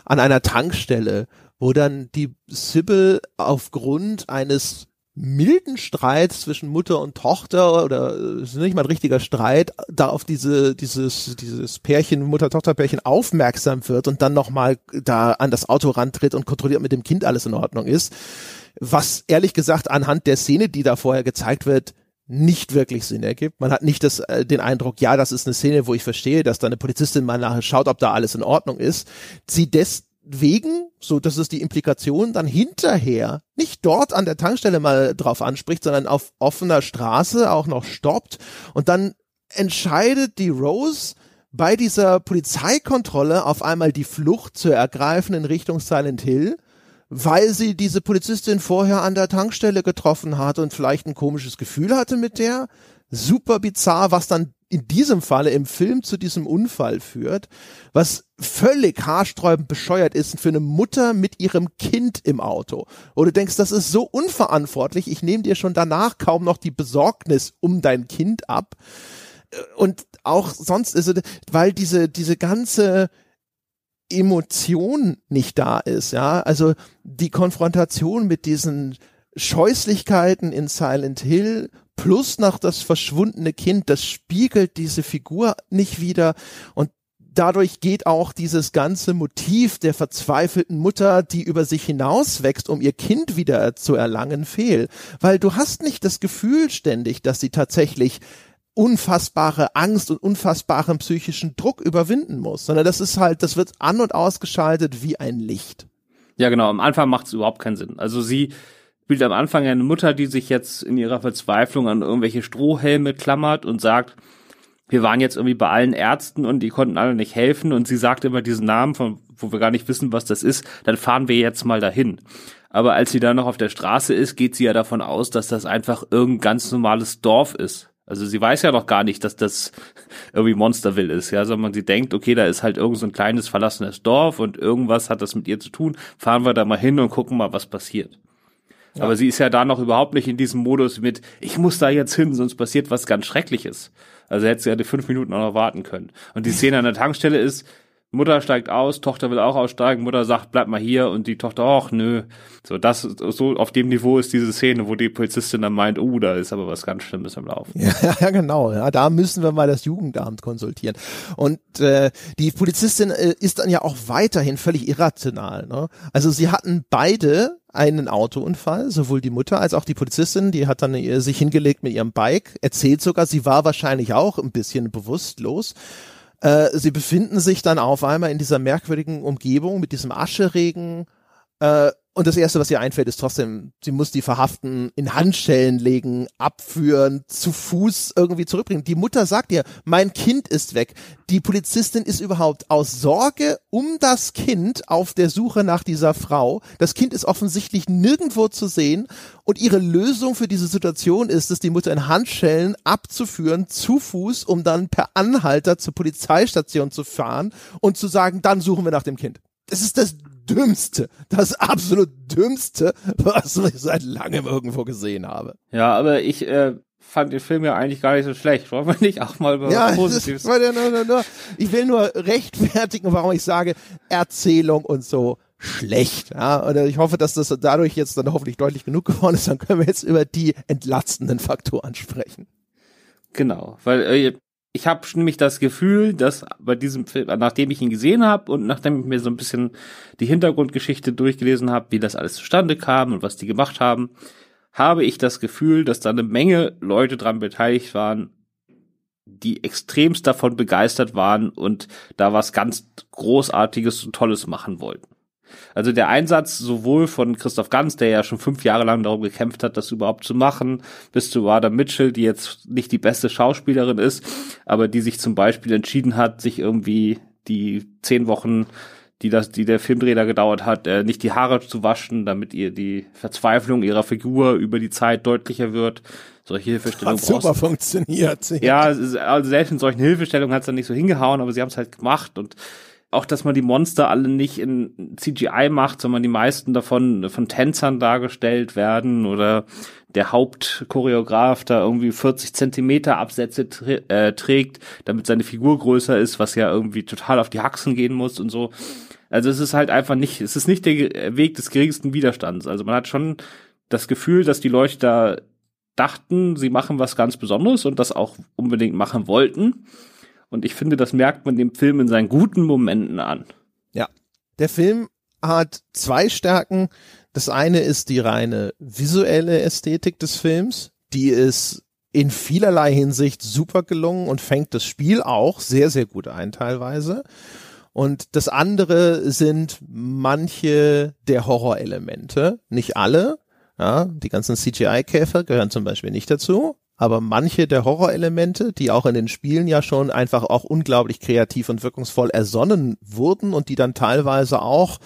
an einer Tankstelle, wo dann die Sybil aufgrund eines milden Streit zwischen Mutter und Tochter oder äh, ist nicht mal ein richtiger Streit, da auf diese dieses dieses Pärchen Mutter-Tochter-Pärchen aufmerksam wird und dann nochmal da an das Auto rantritt und kontrolliert mit dem Kind alles in Ordnung ist, was ehrlich gesagt anhand der Szene, die da vorher gezeigt wird, nicht wirklich Sinn ergibt. Man hat nicht das, äh, den Eindruck, ja, das ist eine Szene, wo ich verstehe, dass da eine Polizistin mal nachher schaut, ob da alles in Ordnung ist. Sie des wegen, so das ist die Implikation, dann hinterher nicht dort an der Tankstelle mal drauf anspricht, sondern auf offener Straße auch noch stoppt und dann entscheidet die Rose bei dieser Polizeikontrolle auf einmal die Flucht zu ergreifen in Richtung Silent Hill, weil sie diese Polizistin vorher an der Tankstelle getroffen hat und vielleicht ein komisches Gefühl hatte mit der. Super bizarr, was dann in diesem Falle im Film zu diesem Unfall führt, was völlig haarsträubend bescheuert ist für eine Mutter mit ihrem Kind im Auto. Wo du denkst, das ist so unverantwortlich, ich nehme dir schon danach kaum noch die Besorgnis um dein Kind ab. Und auch sonst ist es, weil diese, diese ganze Emotion nicht da ist, ja, also die Konfrontation mit diesen Scheußlichkeiten in Silent Hill plus noch das verschwundene Kind, das spiegelt diese Figur nicht wieder und dadurch geht auch dieses ganze Motiv der verzweifelten Mutter, die über sich hinauswächst, um ihr Kind wieder zu erlangen, fehl. Weil du hast nicht das Gefühl ständig, dass sie tatsächlich unfassbare Angst und unfassbaren psychischen Druck überwinden muss, sondern das ist halt, das wird an und ausgeschaltet wie ein Licht. Ja, genau. Am Anfang macht es überhaupt keinen Sinn. Also sie spielt am Anfang eine Mutter, die sich jetzt in ihrer Verzweiflung an irgendwelche Strohhelme klammert und sagt, wir waren jetzt irgendwie bei allen Ärzten und die konnten alle nicht helfen und sie sagt immer diesen Namen, von wo wir gar nicht wissen, was das ist, dann fahren wir jetzt mal dahin. Aber als sie dann noch auf der Straße ist, geht sie ja davon aus, dass das einfach irgendein ganz normales Dorf ist. Also sie weiß ja noch gar nicht, dass das irgendwie Monsterville ist, ja, sondern sie denkt, okay, da ist halt irgend so ein kleines verlassenes Dorf und irgendwas hat das mit ihr zu tun. Fahren wir da mal hin und gucken mal, was passiert. Ja. Aber sie ist ja da noch überhaupt nicht in diesem Modus mit, ich muss da jetzt hin, sonst passiert was ganz Schreckliches. Also hätte sie ja die fünf Minuten auch noch warten können. Und die Szene an der Tankstelle ist, Mutter steigt aus, Tochter will auch aussteigen, Mutter sagt, bleib mal hier und die Tochter, ach nö. So, das, so auf dem Niveau ist diese Szene, wo die Polizistin dann meint, oh, da ist aber was ganz Schlimmes am Laufen. Ja, ja genau, ja, da müssen wir mal das Jugendamt konsultieren. Und äh, die Polizistin äh, ist dann ja auch weiterhin völlig irrational. Ne? Also sie hatten beide einen Autounfall, sowohl die Mutter als auch die Polizistin, die hat dann äh, sich hingelegt mit ihrem Bike, erzählt sogar, sie war wahrscheinlich auch ein bisschen bewusstlos. Äh, sie befinden sich dann auf einmal in dieser merkwürdigen Umgebung mit diesem Ascheregen, äh, und das Erste, was ihr einfällt, ist trotzdem, sie muss die Verhaften in Handschellen legen, abführen, zu Fuß irgendwie zurückbringen. Die Mutter sagt ihr, mein Kind ist weg. Die Polizistin ist überhaupt aus Sorge um das Kind auf der Suche nach dieser Frau. Das Kind ist offensichtlich nirgendwo zu sehen. Und ihre Lösung für diese Situation ist es, die Mutter in Handschellen abzuführen, zu Fuß, um dann per Anhalter zur Polizeistation zu fahren und zu sagen, dann suchen wir nach dem Kind. Das ist das Dümmste, das absolut Dümmste, was ich seit langem irgendwo gesehen habe. Ja, aber ich äh, fand den Film ja eigentlich gar nicht so schlecht. Wollen wir nicht auch mal über ja, Positives? Das, ich will nur rechtfertigen, warum ich sage, Erzählung und so schlecht. Ja, und ich hoffe, dass das dadurch jetzt dann hoffentlich deutlich genug geworden ist. Dann können wir jetzt über die entlastenden Faktoren sprechen. Genau, weil äh, ich habe nämlich das Gefühl, dass bei diesem Film, nachdem ich ihn gesehen habe und nachdem ich mir so ein bisschen die Hintergrundgeschichte durchgelesen habe, wie das alles zustande kam und was die gemacht haben, habe ich das Gefühl, dass da eine Menge Leute dran beteiligt waren, die extremst davon begeistert waren und da was ganz Großartiges und Tolles machen wollten. Also der Einsatz sowohl von Christoph Ganz, der ja schon fünf Jahre lang darum gekämpft hat, das überhaupt zu machen, bis zu Wada Mitchell, die jetzt nicht die beste Schauspielerin ist, aber die sich zum Beispiel entschieden hat, sich irgendwie die zehn Wochen die das, die der Filmdreh da gedauert hat, äh, nicht die Haare zu waschen, damit ihr die Verzweiflung ihrer Figur über die Zeit deutlicher wird. Solche Hilfestellungen. Hat super funktioniert. Ja, also selbst in solchen Hilfestellungen hat es dann nicht so hingehauen, aber sie haben es halt gemacht und auch, dass man die Monster alle nicht in CGI macht, sondern die meisten davon von Tänzern dargestellt werden oder der Hauptchoreograf da irgendwie 40 Zentimeter Absätze äh, trägt, damit seine Figur größer ist, was ja irgendwie total auf die Haxen gehen muss und so. Also es ist halt einfach nicht, es ist nicht der Weg des geringsten Widerstands. Also man hat schon das Gefühl, dass die Leute da dachten, sie machen was ganz Besonderes und das auch unbedingt machen wollten. Und ich finde, das merkt man dem Film in seinen guten Momenten an. Ja. Der Film hat zwei Stärken. Das eine ist die reine visuelle Ästhetik des Films. Die ist in vielerlei Hinsicht super gelungen und fängt das Spiel auch sehr, sehr gut ein teilweise. Und das andere sind manche der Horrorelemente. Nicht alle. Ja, die ganzen CGI-Käfer gehören zum Beispiel nicht dazu aber manche der Horrorelemente, die auch in den Spielen ja schon einfach auch unglaublich kreativ und wirkungsvoll ersonnen wurden und die dann teilweise auch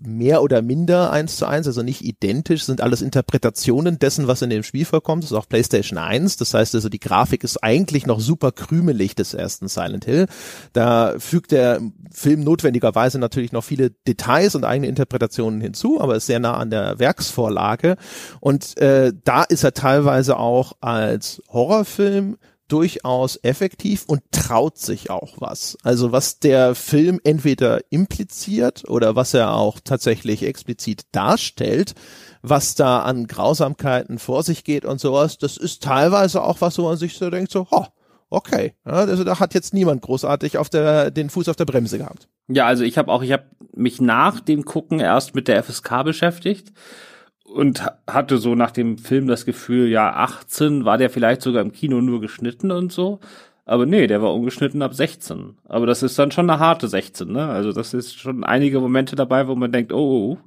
mehr oder minder eins zu eins, also nicht identisch, sind alles Interpretationen dessen, was in dem Spiel vorkommt. Das ist auch PlayStation 1. Das heißt also, die Grafik ist eigentlich noch super krümelig des ersten Silent Hill. Da fügt der Film notwendigerweise natürlich noch viele Details und eigene Interpretationen hinzu, aber ist sehr nah an der Werksvorlage. Und äh, da ist er teilweise auch als Horrorfilm durchaus effektiv und traut sich auch was. Also was der Film entweder impliziert oder was er auch tatsächlich explizit darstellt, was da an Grausamkeiten vor sich geht und sowas, das ist teilweise auch was, wo man sich so denkt, so, oh, okay, also da hat jetzt niemand großartig auf der, den Fuß auf der Bremse gehabt. Ja, also ich habe auch, ich habe mich nach dem Gucken erst mit der FSK beschäftigt und hatte so nach dem Film das Gefühl, ja, 18 war der vielleicht sogar im Kino nur geschnitten und so. Aber nee, der war ungeschnitten ab 16. Aber das ist dann schon eine harte 16, ne? Also das ist schon einige Momente dabei, wo man denkt, oh, oh, oh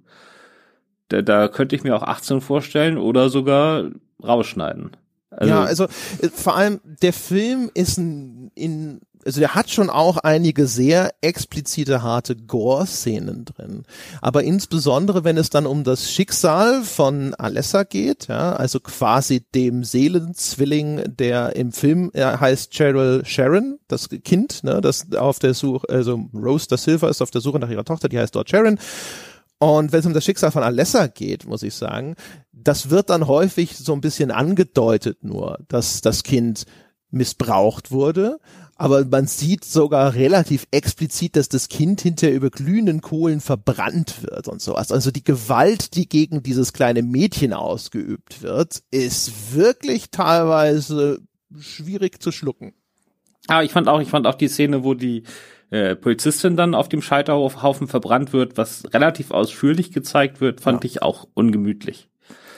da, da könnte ich mir auch 18 vorstellen oder sogar rausschneiden. Also, ja, also äh, vor allem der Film ist in, in also der hat schon auch einige sehr explizite harte Gore-Szenen drin. Aber insbesondere, wenn es dann um das Schicksal von Alessa geht, ja, also quasi dem Seelenzwilling, der im Film er heißt Cheryl Sharon, das Kind, ne, das auf der Suche, also Rose da Silva ist auf der Suche nach ihrer Tochter, die heißt dort Sharon. Und wenn es um das Schicksal von Alessa geht, muss ich sagen, das wird dann häufig so ein bisschen angedeutet nur, dass das Kind missbraucht wurde aber man sieht sogar relativ explizit, dass das Kind hinterher über glühenden Kohlen verbrannt wird und sowas. Also die Gewalt, die gegen dieses kleine Mädchen ausgeübt wird, ist wirklich teilweise schwierig zu schlucken. Aber ich fand auch, ich fand auch die Szene, wo die äh, Polizistin dann auf dem Scheiterhaufen verbrannt wird, was relativ ausführlich gezeigt wird, fand ja. ich auch ungemütlich.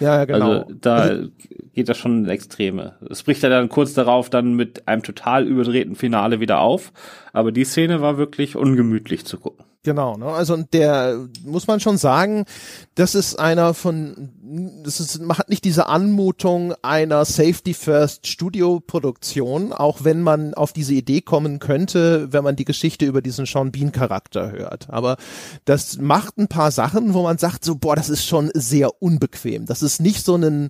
Ja, ja, genau. Also da also, geht das schon in Extreme. Es bricht ja dann kurz darauf dann mit einem total überdrehten Finale wieder auf, aber die Szene war wirklich ungemütlich zu gucken. Genau, ne? Also der muss man schon sagen, das ist einer von, das ist, man hat nicht diese Anmutung einer Safety First Studio Produktion, auch wenn man auf diese Idee kommen könnte, wenn man die Geschichte über diesen Sean Bean Charakter hört. Aber das macht ein paar Sachen, wo man sagt so, boah, das ist schon sehr unbequem. Das ist nicht so ein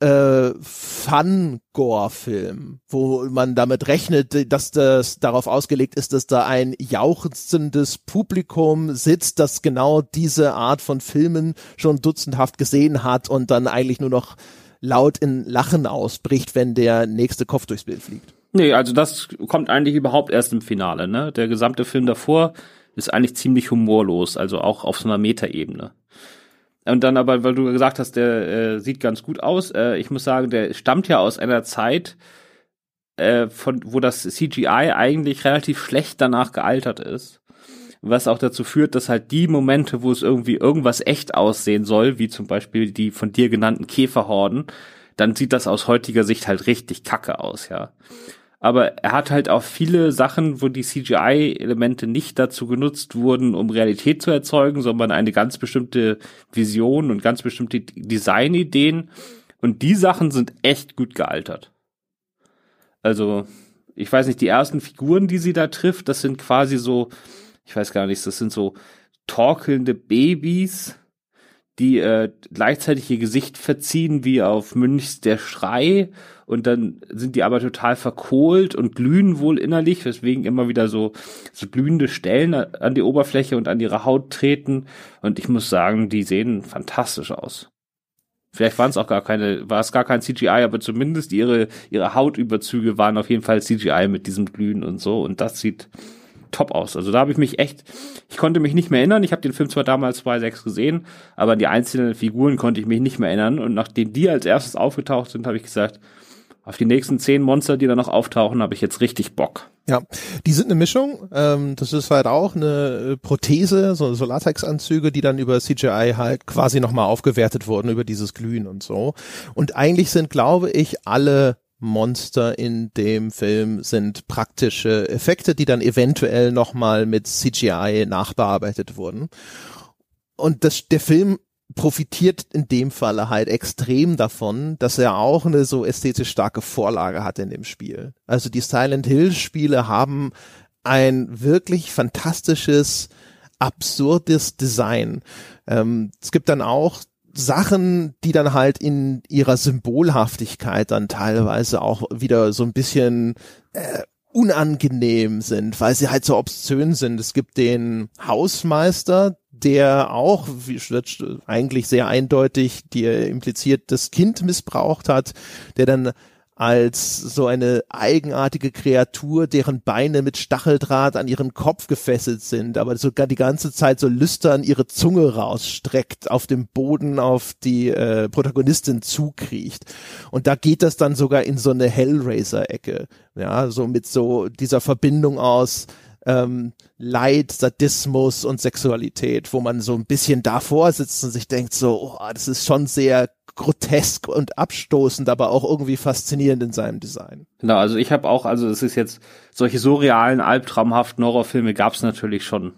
äh, Fun-Gore-Film, wo man damit rechnet, dass das darauf ausgelegt ist, dass da ein jauchzendes Publikum sitzt, das genau diese Art von Filmen schon dutzendhaft gesehen hat und dann eigentlich nur noch laut in Lachen ausbricht, wenn der nächste Kopf durchs Bild fliegt. Nee, also das kommt eigentlich überhaupt erst im Finale, ne? Der gesamte Film davor ist eigentlich ziemlich humorlos, also auch auf so einer Metaebene. Und dann aber, weil du gesagt hast, der äh, sieht ganz gut aus. Äh, ich muss sagen, der stammt ja aus einer Zeit, äh, von wo das CGI eigentlich relativ schlecht danach gealtert ist. Was auch dazu führt, dass halt die Momente, wo es irgendwie irgendwas echt aussehen soll, wie zum Beispiel die von dir genannten Käferhorden, dann sieht das aus heutiger Sicht halt richtig kacke aus, ja aber er hat halt auch viele Sachen, wo die CGI-Elemente nicht dazu genutzt wurden, um Realität zu erzeugen, sondern eine ganz bestimmte Vision und ganz bestimmte Designideen. Und die Sachen sind echt gut gealtert. Also, ich weiß nicht, die ersten Figuren, die sie da trifft, das sind quasi so, ich weiß gar nicht, das sind so torkelnde Babys, die äh, gleichzeitig ihr Gesicht verziehen wie auf Münchs der Schrei. Und dann sind die aber total verkohlt und glühen wohl innerlich, weswegen immer wieder so, so glühende Stellen an die Oberfläche und an ihre Haut treten. Und ich muss sagen, die sehen fantastisch aus. Vielleicht waren es auch gar keine, war es gar kein CGI, aber zumindest ihre, ihre Hautüberzüge waren auf jeden Fall CGI mit diesem Glühen und so. Und das sieht top aus. Also da habe ich mich echt, ich konnte mich nicht mehr erinnern. Ich habe den Film zwar damals 2.6 gesehen, aber die einzelnen Figuren konnte ich mich nicht mehr erinnern. Und nachdem die als erstes aufgetaucht sind, habe ich gesagt, auf die nächsten zehn Monster, die da noch auftauchen, habe ich jetzt richtig Bock. Ja, die sind eine Mischung. Ähm, das ist halt auch eine Prothese, so, so Latexanzüge, die dann über CGI halt quasi nochmal aufgewertet wurden über dieses Glühen und so. Und eigentlich sind, glaube ich, alle Monster in dem Film sind praktische Effekte, die dann eventuell nochmal mit CGI nachbearbeitet wurden. Und das, der Film profitiert in dem Falle halt extrem davon, dass er auch eine so ästhetisch starke Vorlage hat in dem Spiel. Also die Silent Hill Spiele haben ein wirklich fantastisches, absurdes Design. Ähm, es gibt dann auch Sachen, die dann halt in ihrer Symbolhaftigkeit dann teilweise auch wieder so ein bisschen äh, unangenehm sind, weil sie halt so obszön sind. Es gibt den Hausmeister, der auch wie, eigentlich sehr eindeutig die impliziert das Kind missbraucht hat, der dann als so eine eigenartige Kreatur, deren Beine mit Stacheldraht an ihren Kopf gefesselt sind, aber sogar die ganze Zeit so lüstern ihre Zunge rausstreckt, auf dem Boden auf die äh, Protagonistin zukriecht. Und da geht das dann sogar in so eine Hellraiser-Ecke. Ja, so mit so dieser Verbindung aus ähm, Leid, Sadismus und Sexualität, wo man so ein bisschen davor sitzt und sich denkt so, oh, das ist schon sehr grotesk und abstoßend, aber auch irgendwie faszinierend in seinem Design. Genau, also ich habe auch, also es ist jetzt, solche surrealen, albtraumhaften Horrorfilme gab es natürlich schon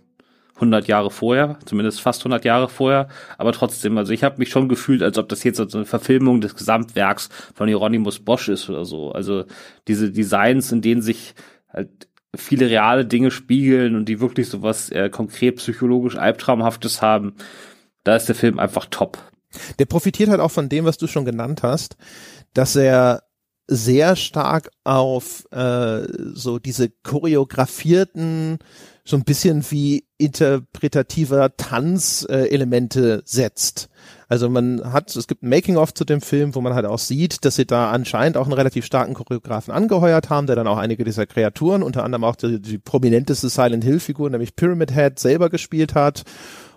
100 Jahre vorher, zumindest fast 100 Jahre vorher, aber trotzdem, also ich habe mich schon gefühlt, als ob das jetzt so eine Verfilmung des Gesamtwerks von Hieronymus Bosch ist oder so. Also diese Designs, in denen sich halt viele reale Dinge spiegeln und die wirklich sowas äh, konkret psychologisch albtraumhaftes haben, da ist der Film einfach top. Der profitiert halt auch von dem, was du schon genannt hast, dass er sehr stark auf äh, so diese choreografierten, so ein bisschen wie interpretativer Tanzelemente äh, setzt. Also man hat, es gibt ein Making-of zu dem Film, wo man halt auch sieht, dass sie da anscheinend auch einen relativ starken Choreografen angeheuert haben, der dann auch einige dieser Kreaturen, unter anderem auch die, die prominenteste Silent Hill-Figur, nämlich Pyramid Head, selber gespielt hat.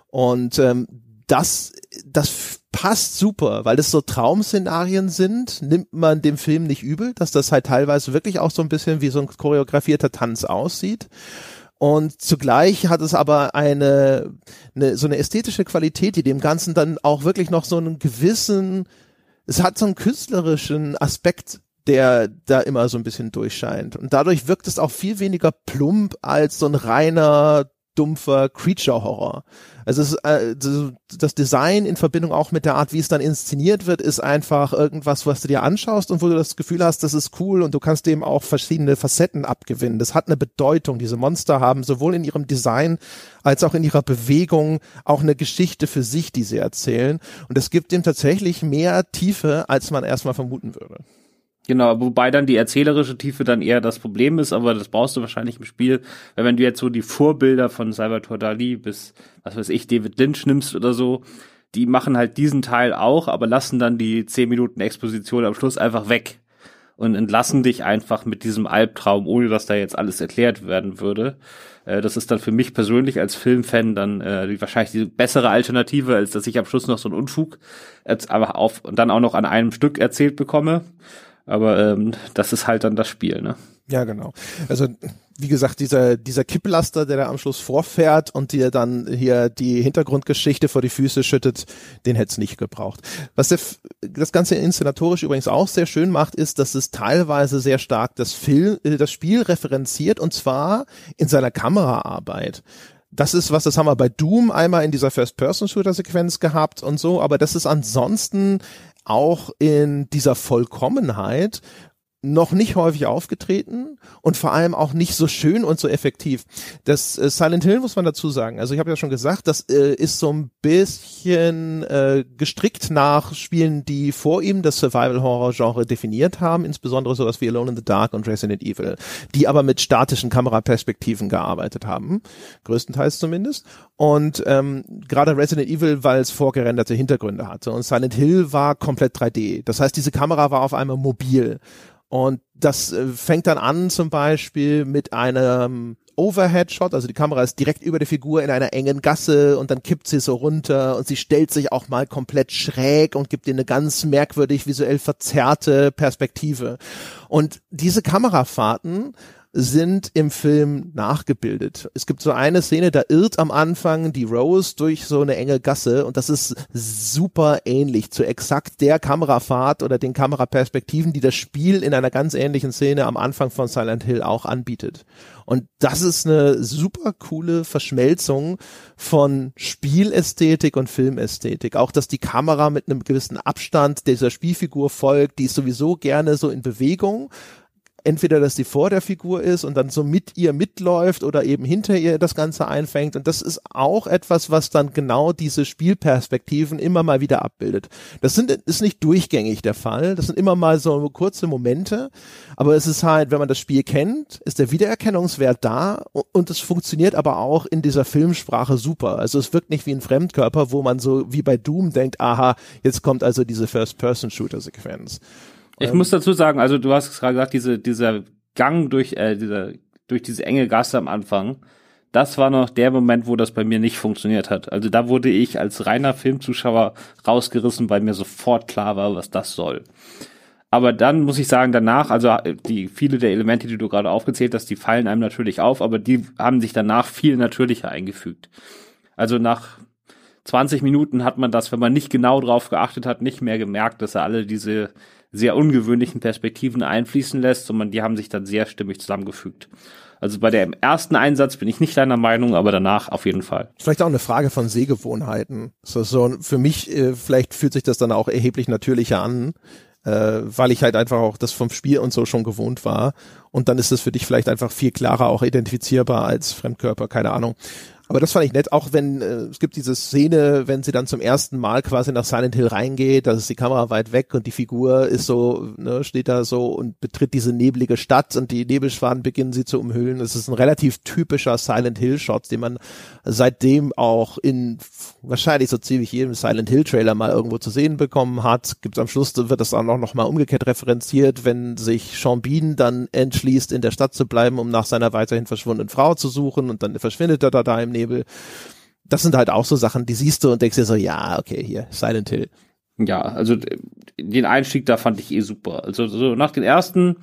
Und ähm, das, das passt super, weil das so Traumszenarien sind, nimmt man dem Film nicht übel, dass das halt teilweise wirklich auch so ein bisschen wie so ein choreografierter Tanz aussieht. Und zugleich hat es aber eine, eine so eine ästhetische Qualität, die dem Ganzen dann auch wirklich noch so einen gewissen, es hat so einen künstlerischen Aspekt der da immer so ein bisschen durchscheint. Und dadurch wirkt es auch viel weniger plump als so ein reiner dumpfer Creature-Horror. Also es, äh, das Design in Verbindung auch mit der Art, wie es dann inszeniert wird, ist einfach irgendwas, was du dir anschaust und wo du das Gefühl hast, das ist cool und du kannst dem auch verschiedene Facetten abgewinnen. Das hat eine Bedeutung. Diese Monster haben sowohl in ihrem Design als auch in ihrer Bewegung auch eine Geschichte für sich, die sie erzählen. Und es gibt dem tatsächlich mehr Tiefe, als man erstmal vermuten würde. Genau, wobei dann die erzählerische Tiefe dann eher das Problem ist, aber das brauchst du wahrscheinlich im Spiel, weil wenn du jetzt so die Vorbilder von Salvatore Dali bis, was weiß ich, David Lynch nimmst oder so, die machen halt diesen Teil auch, aber lassen dann die 10 Minuten Exposition am Schluss einfach weg und entlassen dich einfach mit diesem Albtraum, ohne dass da jetzt alles erklärt werden würde. Äh, das ist dann für mich persönlich als Filmfan dann äh, wahrscheinlich die bessere Alternative, als dass ich am Schluss noch so einen Unfug aber auf und dann auch noch an einem Stück erzählt bekomme. Aber ähm, das ist halt dann das Spiel, ne? Ja, genau. Also wie gesagt, dieser, dieser Kipplaster, der da am Schluss vorfährt und dir dann hier die Hintergrundgeschichte vor die Füße schüttet, den hätte es nicht gebraucht. Was der, das Ganze inszenatorisch übrigens auch sehr schön macht, ist, dass es teilweise sehr stark das, Film, äh, das Spiel referenziert und zwar in seiner Kameraarbeit das ist was, das haben wir bei Doom einmal in dieser First-Person-Shooter-Sequenz gehabt und so, aber das ist ansonsten auch in dieser Vollkommenheit noch nicht häufig aufgetreten und vor allem auch nicht so schön und so effektiv. Das äh, Silent Hill muss man dazu sagen. Also ich habe ja schon gesagt, das äh, ist so ein bisschen äh, gestrickt nach Spielen, die vor ihm das Survival Horror Genre definiert haben, insbesondere sowas wie Alone in the Dark und Resident Evil, die aber mit statischen Kameraperspektiven gearbeitet haben, größtenteils zumindest. Und ähm, gerade Resident Evil, weil es vorgerenderte Hintergründe hatte und Silent Hill war komplett 3D. Das heißt, diese Kamera war auf einmal mobil und das äh, fängt dann an zum Beispiel mit einem Overhead-Shot, also die Kamera ist direkt über der Figur in einer engen Gasse und dann kippt sie so runter und sie stellt sich auch mal komplett schräg und gibt ihr eine ganz merkwürdig visuell verzerrte Perspektive. Und diese Kamerafahrten sind im Film nachgebildet. Es gibt so eine Szene, da irrt am Anfang die Rose durch so eine enge Gasse und das ist super ähnlich zu exakt der Kamerafahrt oder den Kameraperspektiven, die das Spiel in einer ganz ähnlichen Szene am Anfang von Silent Hill auch anbietet. Und das ist eine super coole Verschmelzung von Spielästhetik und Filmästhetik. Auch, dass die Kamera mit einem gewissen Abstand dieser Spielfigur folgt, die ist sowieso gerne so in Bewegung entweder, dass sie vor der Figur ist und dann so mit ihr mitläuft oder eben hinter ihr das Ganze einfängt. Und das ist auch etwas, was dann genau diese Spielperspektiven immer mal wieder abbildet. Das sind, ist nicht durchgängig der Fall. Das sind immer mal so kurze Momente. Aber es ist halt, wenn man das Spiel kennt, ist der Wiedererkennungswert da und es funktioniert aber auch in dieser Filmsprache super. Also es wirkt nicht wie ein Fremdkörper, wo man so wie bei Doom denkt, aha, jetzt kommt also diese First-Person-Shooter-Sequenz. Ich ähm, muss dazu sagen, also du hast gerade gesagt, diese, dieser Gang durch, äh, dieser, durch diese enge Gasse am Anfang, das war noch der Moment, wo das bei mir nicht funktioniert hat. Also da wurde ich als reiner Filmzuschauer rausgerissen, weil mir sofort klar war, was das soll. Aber dann muss ich sagen, danach, also äh, die viele der Elemente, die du gerade aufgezählt hast, die fallen einem natürlich auf, aber die haben sich danach viel natürlicher eingefügt. Also nach 20 Minuten hat man das, wenn man nicht genau drauf geachtet hat, nicht mehr gemerkt, dass er alle diese sehr ungewöhnlichen Perspektiven einfließen lässt, sondern die haben sich dann sehr stimmig zusammengefügt. Also bei dem ersten Einsatz bin ich nicht deiner Meinung, aber danach auf jeden Fall. Vielleicht auch eine Frage von Sehgewohnheiten. So, so für mich, äh, vielleicht fühlt sich das dann auch erheblich natürlicher an, äh, weil ich halt einfach auch das vom Spiel und so schon gewohnt war. Und dann ist es für dich vielleicht einfach viel klarer auch identifizierbar als Fremdkörper, keine Ahnung. Aber das fand ich nett, auch wenn äh, es gibt diese Szene, wenn sie dann zum ersten Mal quasi nach Silent Hill reingeht, da ist die Kamera weit weg und die Figur ist so, ne, steht da so und betritt diese neblige Stadt und die Nebelschwaden beginnen sie zu umhüllen. Es ist ein relativ typischer Silent Hill Shot, den man seitdem auch in wahrscheinlich so ziemlich jedem Silent Hill Trailer mal irgendwo zu sehen bekommen hat. Gibt am Schluss wird das auch noch mal umgekehrt referenziert, wenn sich Sean Bean dann entschließt, in der Stadt zu bleiben, um nach seiner weiterhin verschwundenen Frau zu suchen und dann verschwindet er da, da im Nebel. Das sind halt auch so Sachen, die siehst du und denkst dir so, ja, okay, hier, Silent Hill. Ja, also den Einstieg da fand ich eh super. Also so nach den ersten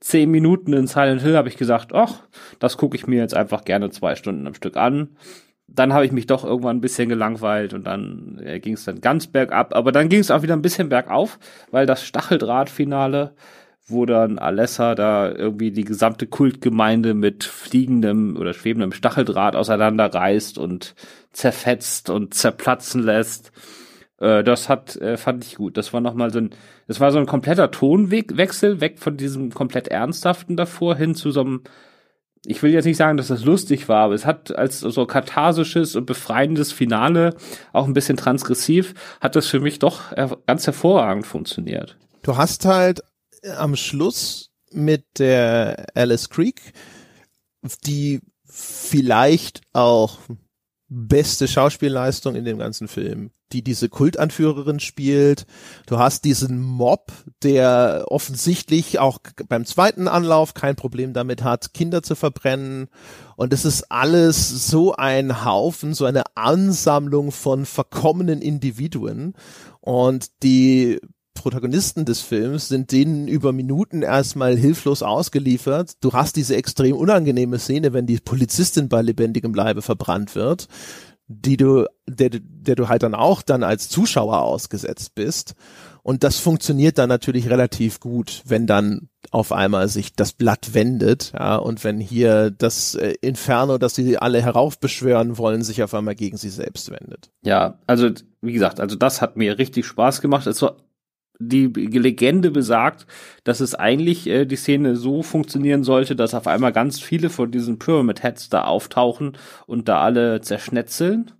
zehn Minuten in Silent Hill habe ich gesagt, ach, das gucke ich mir jetzt einfach gerne zwei Stunden am Stück an. Dann habe ich mich doch irgendwann ein bisschen gelangweilt und dann äh, ging es dann ganz bergab. Aber dann ging es auch wieder ein bisschen bergauf, weil das Stacheldrahtfinale, wo dann Alessa da irgendwie die gesamte Kultgemeinde mit fliegendem oder schwebendem Stacheldraht auseinanderreißt und zerfetzt und zerplatzen lässt äh, das hat, äh, fand ich gut. Das war nochmal so ein, das war so ein kompletter Tonwechsel, weg von diesem komplett Ernsthaften davor hin zu so einem, ich will jetzt nicht sagen, dass das lustig war, aber es hat als so katharsisches und befreiendes Finale, auch ein bisschen transgressiv, hat das für mich doch ganz hervorragend funktioniert. Du hast halt am Schluss mit der Alice Creek, die vielleicht auch beste Schauspielleistung in dem ganzen Film, die diese Kultanführerin spielt. Du hast diesen Mob, der offensichtlich auch beim zweiten Anlauf kein Problem damit hat, Kinder zu verbrennen. Und es ist alles so ein Haufen, so eine Ansammlung von verkommenen Individuen. Und die Protagonisten des Films sind denen über Minuten erstmal hilflos ausgeliefert. Du hast diese extrem unangenehme Szene, wenn die Polizistin bei lebendigem Leibe verbrannt wird, die du, der, der du halt dann auch dann als Zuschauer ausgesetzt bist. Und das funktioniert dann natürlich relativ gut, wenn dann auf einmal sich das Blatt wendet, ja, und wenn hier das äh, Inferno, das sie alle heraufbeschwören wollen, sich auf einmal gegen sie selbst wendet. Ja, also wie gesagt, also das hat mir richtig Spaß gemacht. Es war die Legende besagt, dass es eigentlich äh, die Szene so funktionieren sollte, dass auf einmal ganz viele von diesen Pyramid Heads da auftauchen und da alle zerschnetzeln.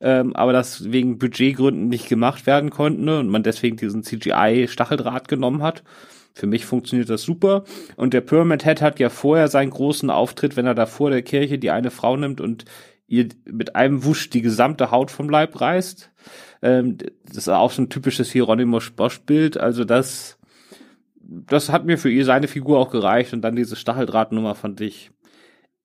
Ähm, aber das wegen Budgetgründen nicht gemacht werden konnte ne, und man deswegen diesen CGI-Stacheldraht genommen hat. Für mich funktioniert das super. Und der Pyramid Head hat ja vorher seinen großen Auftritt, wenn er da vor der Kirche die eine Frau nimmt und ihr mit einem Wusch die gesamte Haut vom Leib reißt. Ähm, das ist auch so ein typisches Hieronymus Bosch-Bild. Also das, das hat mir für ihr seine Figur auch gereicht. Und dann diese Stacheldrahtnummer fand ich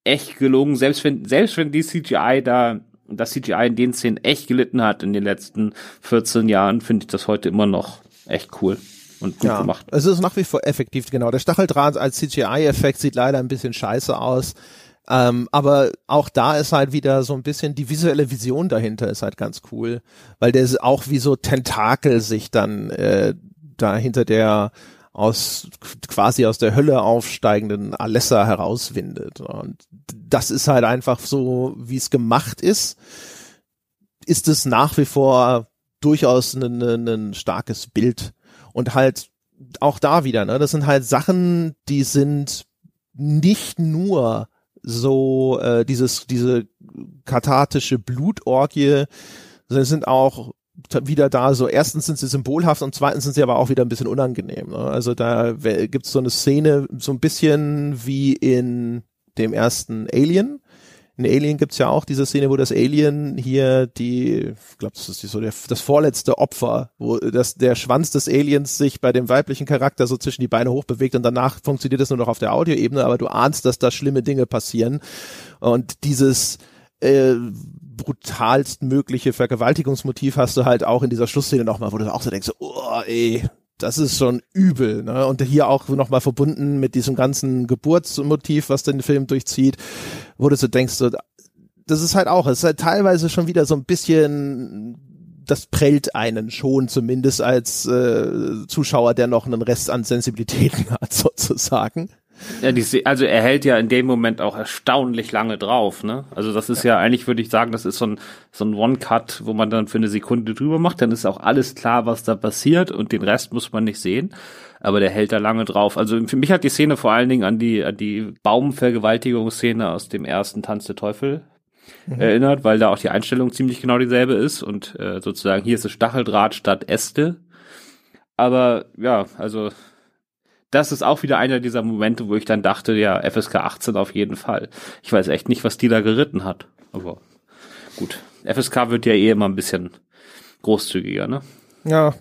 echt gelungen. Selbst wenn, selbst wenn die CGI da, das CGI in den Szenen echt gelitten hat in den letzten 14 Jahren, finde ich das heute immer noch echt cool und gut ja, gemacht. Es ist nach wie vor effektiv, genau. Der Stacheldraht als CGI-Effekt sieht leider ein bisschen scheiße aus. Ähm, aber auch da ist halt wieder so ein bisschen die visuelle Vision dahinter ist halt ganz cool, weil der ist auch wie so Tentakel sich dann äh, da hinter der aus quasi aus der Hölle aufsteigenden Alessa herauswindet. Und das ist halt einfach so, wie es gemacht ist, ist es nach wie vor durchaus ein, ein, ein starkes Bild. Und halt auch da wieder, ne, das sind halt Sachen, die sind nicht nur so äh, dieses diese kathartische Blutorgie sie sind auch wieder da so erstens sind sie symbolhaft und zweitens sind sie aber auch wieder ein bisschen unangenehm ne? also da gibt's so eine Szene so ein bisschen wie in dem ersten Alien in Alien gibt's ja auch diese Szene, wo das Alien hier die, ich glaube, das ist so der, das vorletzte Opfer, wo das, der Schwanz des Aliens sich bei dem weiblichen Charakter so zwischen die Beine hochbewegt und danach funktioniert das nur noch auf der Audioebene, aber du ahnst, dass da schlimme Dinge passieren. Und dieses äh, brutalst mögliche Vergewaltigungsmotiv hast du halt auch in dieser Schlussszene nochmal, wo du auch so denkst, oh ey, das ist schon übel. Ne? Und hier auch nochmal verbunden mit diesem ganzen Geburtsmotiv, was den Film durchzieht, wo du so denkst, so, das ist halt auch, es ist halt teilweise schon wieder so ein bisschen, das prellt einen schon, zumindest als äh, Zuschauer, der noch einen Rest an Sensibilitäten hat, sozusagen. Ja, die, also er hält ja in dem Moment auch erstaunlich lange drauf, ne? Also das ist ja, ja eigentlich, würde ich sagen, das ist so ein, so ein One-Cut, wo man dann für eine Sekunde drüber macht, dann ist auch alles klar, was da passiert und den Rest muss man nicht sehen. Aber der hält da lange drauf. Also für mich hat die Szene vor allen Dingen an die, an die Baumvergewaltigungsszene aus dem ersten Tanz der Teufel mhm. erinnert, weil da auch die Einstellung ziemlich genau dieselbe ist und äh, sozusagen hier ist es Stacheldraht statt Äste. Aber ja, also das ist auch wieder einer dieser Momente, wo ich dann dachte, ja, FSK 18 auf jeden Fall. Ich weiß echt nicht, was die da geritten hat. Aber gut. FSK wird ja eh immer ein bisschen großzügiger, ne? Ja.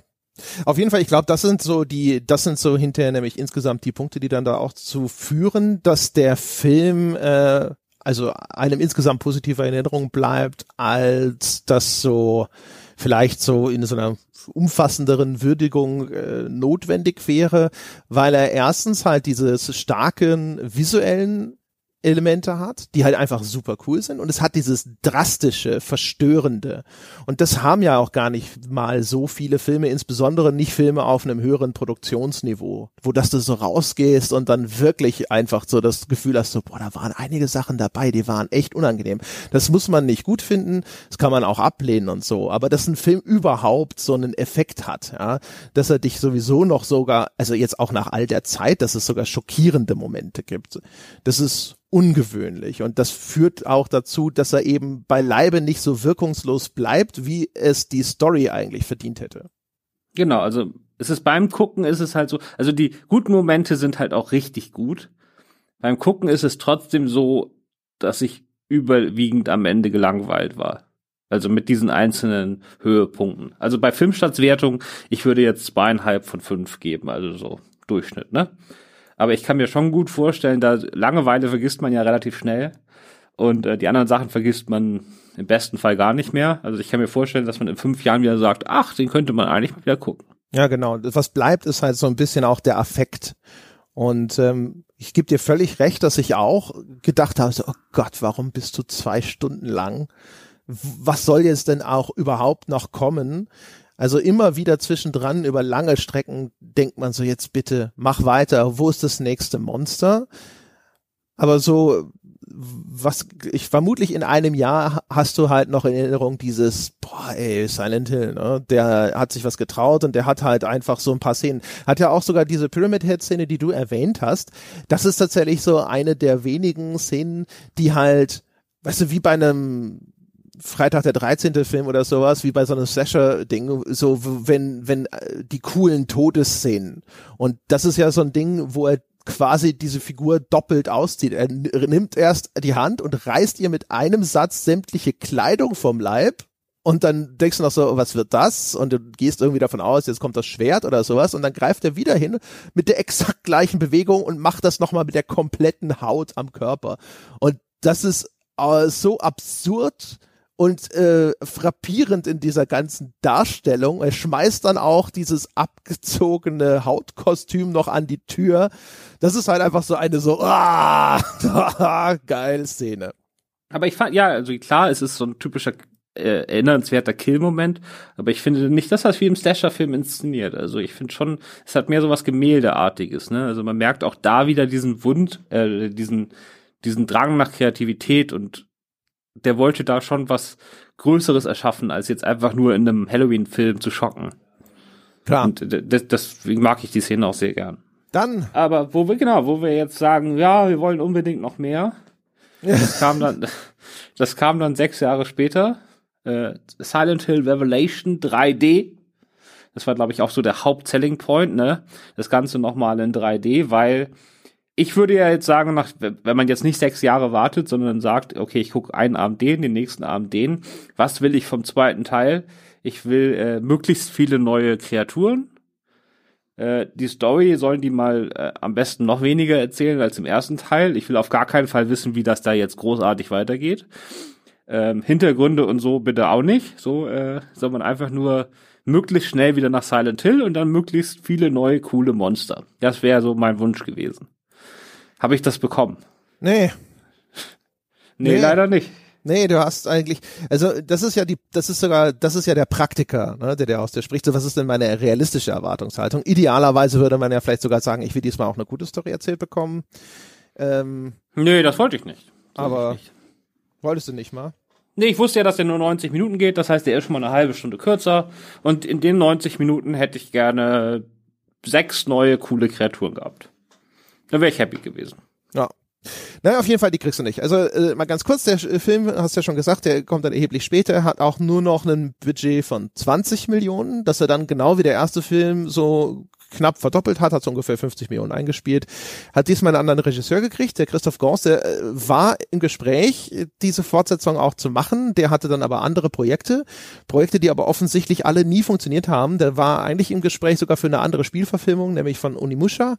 Auf jeden Fall, ich glaube, das sind so die, das sind so hinterher nämlich insgesamt die Punkte, die dann da auch zu führen, dass der Film äh, also einem insgesamt positiver Erinnerung bleibt, als das so vielleicht so in so einer umfassenderen Würdigung äh, notwendig wäre, weil er erstens halt dieses starken visuellen Elemente hat, die halt einfach super cool sind und es hat dieses drastische, verstörende und das haben ja auch gar nicht mal so viele Filme, insbesondere nicht Filme auf einem höheren Produktionsniveau, wo dass du so rausgehst und dann wirklich einfach so das Gefühl hast, so boah, da waren einige Sachen dabei, die waren echt unangenehm. Das muss man nicht gut finden, das kann man auch ablehnen und so, aber dass ein Film überhaupt so einen Effekt hat, ja, dass er dich sowieso noch sogar, also jetzt auch nach all der Zeit, dass es sogar schockierende Momente gibt. Das ist ungewöhnlich. Und das führt auch dazu, dass er eben beileibe nicht so wirkungslos bleibt, wie es die Story eigentlich verdient hätte. Genau, also es ist beim Gucken ist es halt so, also die guten Momente sind halt auch richtig gut. Beim Gucken ist es trotzdem so, dass ich überwiegend am Ende gelangweilt war. Also mit diesen einzelnen Höhepunkten. Also bei Filmstadtswertung, ich würde jetzt zweieinhalb von fünf geben, also so Durchschnitt, ne? Aber ich kann mir schon gut vorstellen, da Langeweile vergisst man ja relativ schnell. Und äh, die anderen Sachen vergisst man im besten Fall gar nicht mehr. Also ich kann mir vorstellen, dass man in fünf Jahren wieder sagt, ach, den könnte man eigentlich mal wieder gucken. Ja, genau. Was bleibt, ist halt so ein bisschen auch der Affekt. Und ähm, ich gebe dir völlig recht, dass ich auch gedacht habe, so, oh Gott, warum bist du zwei Stunden lang? Was soll jetzt denn auch überhaupt noch kommen? Also immer wieder zwischendran über lange Strecken denkt man so, jetzt bitte mach weiter, wo ist das nächste Monster? Aber so, was ich vermutlich in einem Jahr hast du halt noch in Erinnerung dieses, boah, ey, Silent Hill, ne? Der hat sich was getraut und der hat halt einfach so ein paar Szenen. Hat ja auch sogar diese Pyramid Head Szene, die du erwähnt hast. Das ist tatsächlich so eine der wenigen Szenen, die halt, weißt du, wie bei einem Freitag der 13. Film oder sowas, wie bei so einem Slasher-Ding, so wenn, wenn äh, die coolen Todesszenen. Und das ist ja so ein Ding, wo er quasi diese Figur doppelt auszieht. Er nimmt erst die Hand und reißt ihr mit einem Satz sämtliche Kleidung vom Leib. Und dann denkst du noch so, was wird das? Und du gehst irgendwie davon aus, jetzt kommt das Schwert oder sowas. Und dann greift er wieder hin mit der exakt gleichen Bewegung und macht das nochmal mit der kompletten Haut am Körper. Und das ist äh, so absurd, und äh, frappierend in dieser ganzen Darstellung. Er schmeißt dann auch dieses abgezogene Hautkostüm noch an die Tür. Das ist halt einfach so eine so ah, geil Szene. Aber ich fand ja, also klar, es ist so ein typischer äh, erinnernswerter Kill-Moment, aber ich finde nicht, dass das wie im Slasher-Film inszeniert. Also ich finde schon, es hat mehr so was Gemäldeartiges. Ne? Also man merkt auch da wieder diesen Wund, äh, diesen diesen Drang nach Kreativität und der wollte da schon was Größeres erschaffen, als jetzt einfach nur in einem Halloween-Film zu schocken. Klar. Und deswegen mag ich die Szene auch sehr gern. Dann. Aber wo wir, genau, wo wir jetzt sagen, ja, wir wollen unbedingt noch mehr. Das kam dann, das kam dann sechs Jahre später. Äh, Silent Hill Revelation 3D. Das war, glaube ich, auch so der Haupt-Selling Point, ne? Das Ganze nochmal in 3D, weil ich würde ja jetzt sagen, nach, wenn man jetzt nicht sechs Jahre wartet, sondern sagt, okay, ich gucke einen Abend den, den nächsten Abend den, was will ich vom zweiten Teil? Ich will äh, möglichst viele neue Kreaturen. Äh, die Story sollen die mal äh, am besten noch weniger erzählen als im ersten Teil. Ich will auf gar keinen Fall wissen, wie das da jetzt großartig weitergeht. Ähm, Hintergründe und so bitte auch nicht. So äh, soll man einfach nur möglichst schnell wieder nach Silent Hill und dann möglichst viele neue coole Monster. Das wäre so mein Wunsch gewesen. Habe ich das bekommen? Nee. nee. Nee, leider nicht. Nee, du hast eigentlich, also das ist ja die, das ist sogar, das ist ja der Praktiker, ne, der, der aus dir spricht. So, was ist denn meine realistische Erwartungshaltung? Idealerweise würde man ja vielleicht sogar sagen, ich will diesmal auch eine gute Story erzählt bekommen. Ähm, nee, das wollte ich nicht. Das aber ich nicht. wolltest du nicht mal? Nee, ich wusste ja, dass der nur 90 Minuten geht, das heißt, der ist schon mal eine halbe Stunde kürzer. Und in den 90 Minuten hätte ich gerne sechs neue coole Kreaturen gehabt. Dann wäre ich happy gewesen. Ja. Naja, auf jeden Fall, die kriegst du nicht. Also äh, mal ganz kurz, der Film, hast ja schon gesagt, der kommt dann erheblich später, hat auch nur noch ein Budget von 20 Millionen, dass er dann genau wie der erste Film so knapp verdoppelt hat, hat so ungefähr 50 Millionen eingespielt, hat diesmal einen anderen Regisseur gekriegt, der Christoph Gans, der äh, war im Gespräch, diese Fortsetzung auch zu machen, der hatte dann aber andere Projekte, Projekte, die aber offensichtlich alle nie funktioniert haben, der war eigentlich im Gespräch sogar für eine andere Spielverfilmung, nämlich von Unimusha,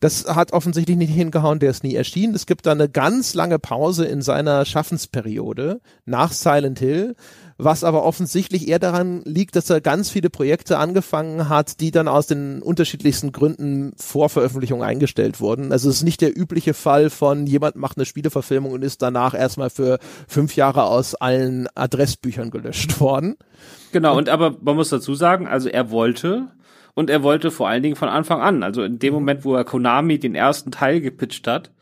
Das hat offensichtlich nicht hingehauen, der ist nie erschienen. Es gibt da eine ganz lange Pause in seiner Schaffensperiode nach Silent Hill, was aber offensichtlich eher daran liegt, dass er ganz viele Projekte angefangen hat, die dann aus den unterschiedlichsten Gründen vor Veröffentlichung eingestellt wurden. Also es ist nicht der übliche Fall von jemand macht eine Spieleverfilmung und ist danach erstmal für fünf Jahre aus allen Adressbüchern gelöscht worden. Genau, und, aber man muss dazu sagen, also er wollte und er wollte vor allen Dingen von Anfang an, also in dem Moment, wo er Konami den ersten Teil gepitcht hat,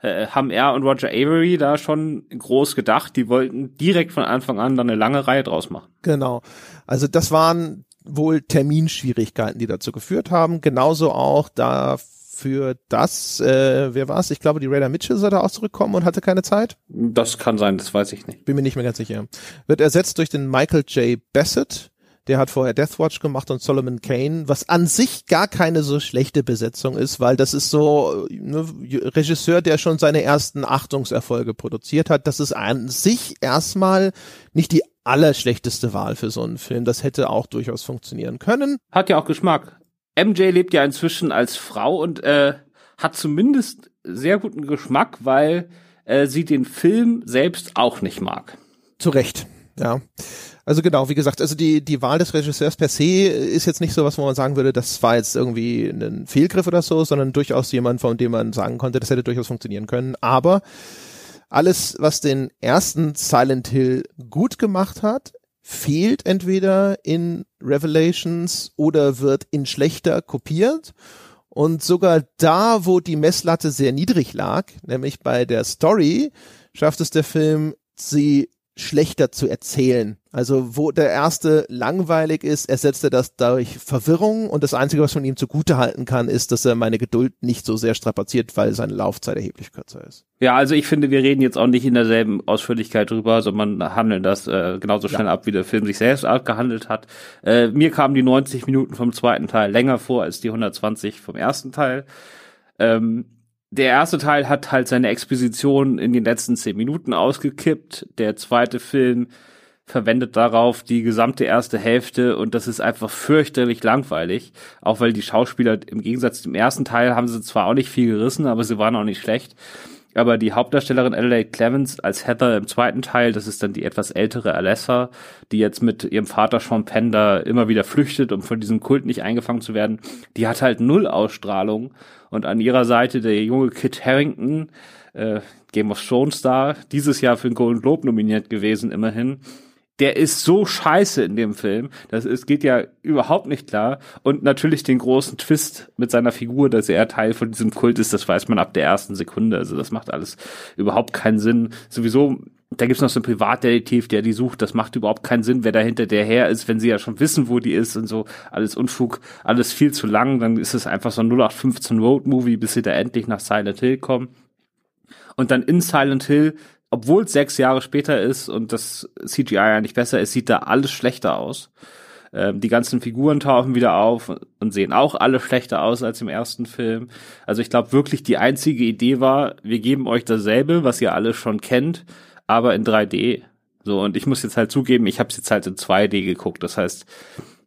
äh, haben er und Roger Avery da schon groß gedacht. Die wollten direkt von Anfang an dann eine lange Reihe draus machen. Genau. Also das waren wohl Terminschwierigkeiten, die dazu geführt haben. Genauso auch da für das, äh, wer war es? Ich glaube, die Raider Mitchell soll da auch zurückkommen und hatte keine Zeit. Das kann sein, das weiß ich nicht. Bin mir nicht mehr ganz sicher. Wird ersetzt durch den Michael J. Bassett, der hat vorher Deathwatch gemacht und Solomon Kane, was an sich gar keine so schlechte Besetzung ist, weil das ist so ne, Regisseur, der schon seine ersten Achtungserfolge produziert hat. Das ist an sich erstmal nicht die allerschlechteste Wahl für so einen Film. Das hätte auch durchaus funktionieren können. Hat ja auch Geschmack. MJ lebt ja inzwischen als Frau und äh, hat zumindest sehr guten Geschmack, weil äh, sie den Film selbst auch nicht mag. Zu Recht, ja. Also genau, wie gesagt, also die, die Wahl des Regisseurs per se ist jetzt nicht so was, wo man sagen würde, das war jetzt irgendwie ein Fehlgriff oder so, sondern durchaus jemand, von dem man sagen konnte, das hätte durchaus funktionieren können. Aber alles, was den ersten Silent Hill gut gemacht hat, fehlt entweder in Revelations oder wird in schlechter kopiert. Und sogar da, wo die Messlatte sehr niedrig lag, nämlich bei der Story, schafft es der Film, sie schlechter zu erzählen. Also wo der erste langweilig ist, ersetzt er das durch Verwirrung und das Einzige, was man ihm zugute halten kann, ist, dass er meine Geduld nicht so sehr strapaziert, weil seine Laufzeit erheblich kürzer ist. Ja, also ich finde, wir reden jetzt auch nicht in derselben Ausführlichkeit drüber, sondern handeln das äh, genauso schnell ja. ab, wie der Film sich selbst abgehandelt hat. Äh, mir kamen die 90 Minuten vom zweiten Teil länger vor als die 120 vom ersten Teil. Ähm, der erste Teil hat halt seine Exposition in den letzten zehn Minuten ausgekippt. Der zweite Film verwendet darauf die gesamte erste Hälfte und das ist einfach fürchterlich langweilig. Auch weil die Schauspieler im Gegensatz zum ersten Teil haben sie zwar auch nicht viel gerissen, aber sie waren auch nicht schlecht. Aber die Hauptdarstellerin Adelaide Clemens als Heather im zweiten Teil, das ist dann die etwas ältere Alessa, die jetzt mit ihrem Vater Sean Pender immer wieder flüchtet, um von diesem Kult nicht eingefangen zu werden, die hat halt null Ausstrahlung. Und an ihrer Seite der junge Kit Harrington, äh, Game of Thrones Star, dieses Jahr für den Golden Globe nominiert gewesen, immerhin der ist so scheiße in dem Film. Das ist, geht ja überhaupt nicht klar. Und natürlich den großen Twist mit seiner Figur, dass er Teil von diesem Kult ist, das weiß man ab der ersten Sekunde. Also das macht alles überhaupt keinen Sinn. Sowieso, da gibt's noch so einen Privatdetektiv, der die sucht. Das macht überhaupt keinen Sinn, wer dahinter der her ist, wenn sie ja schon wissen, wo die ist und so. Alles Unfug, alles viel zu lang. Dann ist es einfach so ein 0815 Road Movie, bis sie da endlich nach Silent Hill kommen. Und dann in Silent Hill obwohl es sechs Jahre später ist und das CGI nicht besser ist, sieht da alles schlechter aus. Ähm, die ganzen Figuren tauchen wieder auf und sehen auch alle schlechter aus als im ersten Film. Also ich glaube wirklich, die einzige Idee war, wir geben euch dasselbe, was ihr alle schon kennt, aber in 3D. So, und ich muss jetzt halt zugeben, ich habe es jetzt halt in 2D geguckt. Das heißt,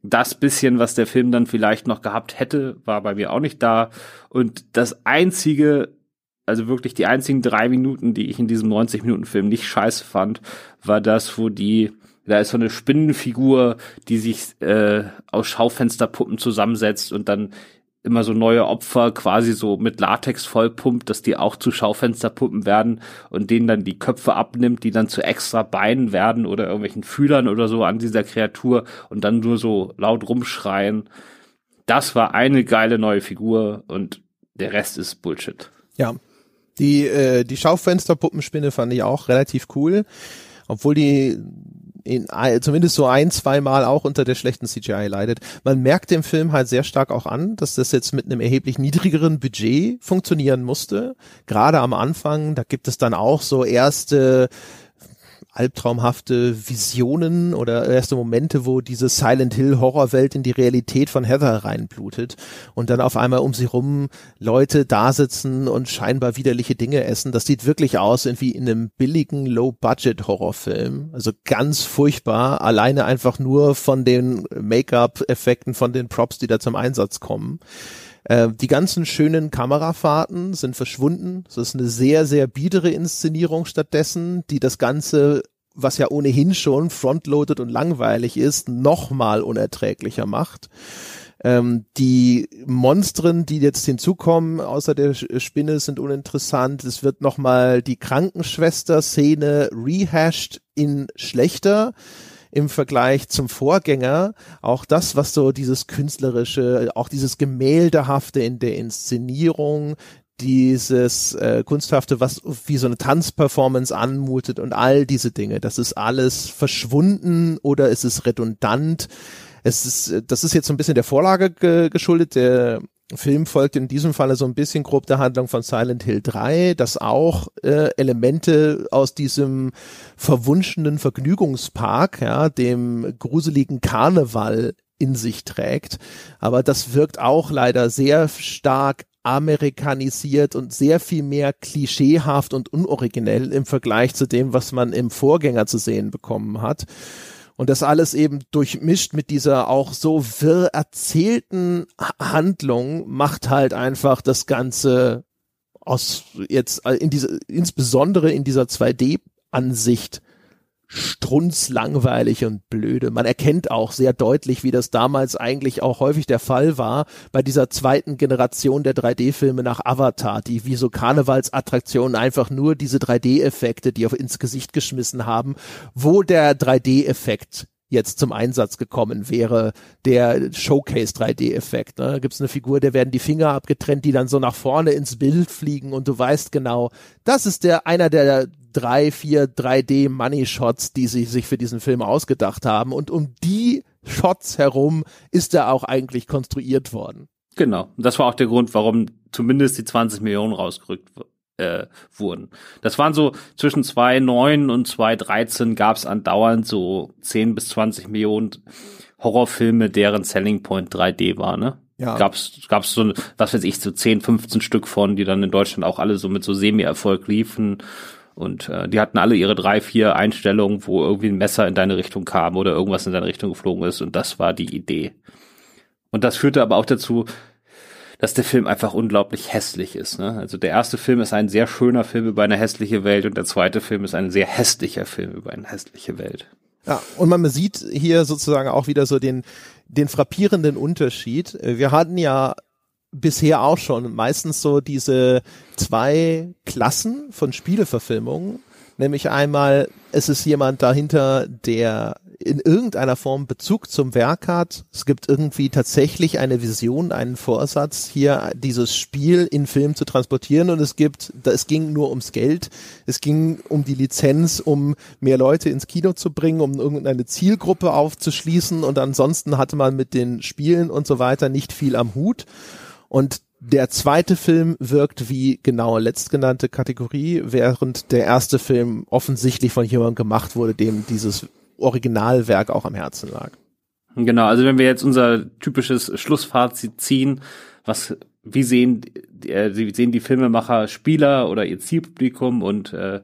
das bisschen, was der Film dann vielleicht noch gehabt hätte, war bei mir auch nicht da. Und das einzige, also wirklich die einzigen drei Minuten, die ich in diesem 90-Minuten-Film nicht scheiße fand, war das, wo die, da ist so eine Spinnenfigur, die sich äh, aus Schaufensterpuppen zusammensetzt und dann immer so neue Opfer quasi so mit Latex vollpumpt, dass die auch zu Schaufensterpuppen werden und denen dann die Köpfe abnimmt, die dann zu extra Beinen werden oder irgendwelchen Fühlern oder so an dieser Kreatur und dann nur so laut rumschreien. Das war eine geile neue Figur und der Rest ist Bullshit. Ja, die, äh, die Schaufensterpuppenspinne fand ich auch relativ cool, obwohl die in, zumindest so ein, zwei Mal auch unter der schlechten CGI leidet. Man merkt dem Film halt sehr stark auch an, dass das jetzt mit einem erheblich niedrigeren Budget funktionieren musste. Gerade am Anfang, da gibt es dann auch so erste albtraumhafte Visionen oder erste Momente, wo diese Silent Hill Horrorwelt in die Realität von Heather reinblutet und dann auf einmal um sie rum Leute da sitzen und scheinbar widerliche Dinge essen. Das sieht wirklich aus wie in einem billigen Low-Budget Horrorfilm. Also ganz furchtbar, alleine einfach nur von den Make-up-Effekten, von den Props, die da zum Einsatz kommen. Äh, die ganzen schönen Kamerafahrten sind verschwunden. Es ist eine sehr, sehr biedere Inszenierung stattdessen, die das Ganze was ja ohnehin schon frontloaded und langweilig ist, nochmal unerträglicher macht. Ähm, die Monstren, die jetzt hinzukommen, außer der Spinne, sind uninteressant. Es wird nochmal die Krankenschwester-Szene rehashed in schlechter im Vergleich zum Vorgänger. Auch das, was so dieses künstlerische, auch dieses Gemäldehafte in der Inszenierung, dieses äh, kunsthafte, was wie so eine Tanzperformance anmutet und all diese Dinge, das ist alles verschwunden oder ist es redundant. Es ist, das ist jetzt so ein bisschen der Vorlage ge geschuldet. Der Film folgt in diesem Falle so ein bisschen grob der Handlung von Silent Hill 3, das auch äh, Elemente aus diesem verwunschenen Vergnügungspark, ja, dem gruseligen Karneval in sich trägt. Aber das wirkt auch leider sehr stark amerikanisiert und sehr viel mehr klischeehaft und unoriginell im Vergleich zu dem, was man im Vorgänger zu sehen bekommen hat. Und das alles eben durchmischt mit dieser auch so wirr erzählten Handlung macht halt einfach das Ganze aus jetzt in diese, insbesondere in dieser 2D-Ansicht strunzlangweilig und blöde. Man erkennt auch sehr deutlich, wie das damals eigentlich auch häufig der Fall war bei dieser zweiten Generation der 3D-Filme nach Avatar, die wie so Karnevalsattraktionen einfach nur diese 3D-Effekte, die auf ins Gesicht geschmissen haben, wo der 3D-Effekt jetzt zum Einsatz gekommen wäre, der Showcase 3D-Effekt. Ne? Da gibt's eine Figur, der werden die Finger abgetrennt, die dann so nach vorne ins Bild fliegen und du weißt genau, das ist der einer der drei, vier 3D Money Shots, die sie sich für diesen Film ausgedacht haben. Und um die Shots herum ist er auch eigentlich konstruiert worden. Genau. Und das war auch der Grund, warum zumindest die 20 Millionen rausgerückt äh, wurden. Das waren so zwischen 2009 und 2013 gab es andauernd so 10 bis 20 Millionen Horrorfilme, deren Selling Point 3D war, ne? Ja. Gab's, gab's so, was weiß ich, so 10, 15 Stück von, die dann in Deutschland auch alle so mit so Semi-Erfolg liefen und äh, die hatten alle ihre drei, vier Einstellungen, wo irgendwie ein Messer in deine Richtung kam oder irgendwas in deine Richtung geflogen ist. Und das war die Idee. Und das führte aber auch dazu, dass der Film einfach unglaublich hässlich ist. Ne? Also der erste Film ist ein sehr schöner Film über eine hässliche Welt und der zweite Film ist ein sehr hässlicher Film über eine hässliche Welt. Ja, und man sieht hier sozusagen auch wieder so den, den frappierenden Unterschied. Wir hatten ja bisher auch schon meistens so diese zwei Klassen von Spieleverfilmungen. Nämlich einmal, es ist jemand dahinter, der in irgendeiner Form Bezug zum Werk hat. Es gibt irgendwie tatsächlich eine Vision, einen Vorsatz, hier dieses Spiel in Film zu transportieren und es gibt, es ging nur ums Geld, es ging um die Lizenz, um mehr Leute ins Kino zu bringen, um irgendeine Zielgruppe aufzuschließen und ansonsten hatte man mit den Spielen und so weiter nicht viel am Hut. Und der zweite Film wirkt wie genau letztgenannte Kategorie, während der erste Film offensichtlich von jemandem gemacht wurde, dem dieses Originalwerk auch am Herzen lag. Genau, also wenn wir jetzt unser typisches Schlussfazit ziehen, was wie sehen, äh, sehen die Filmemacher Spieler oder ihr Zielpublikum und äh,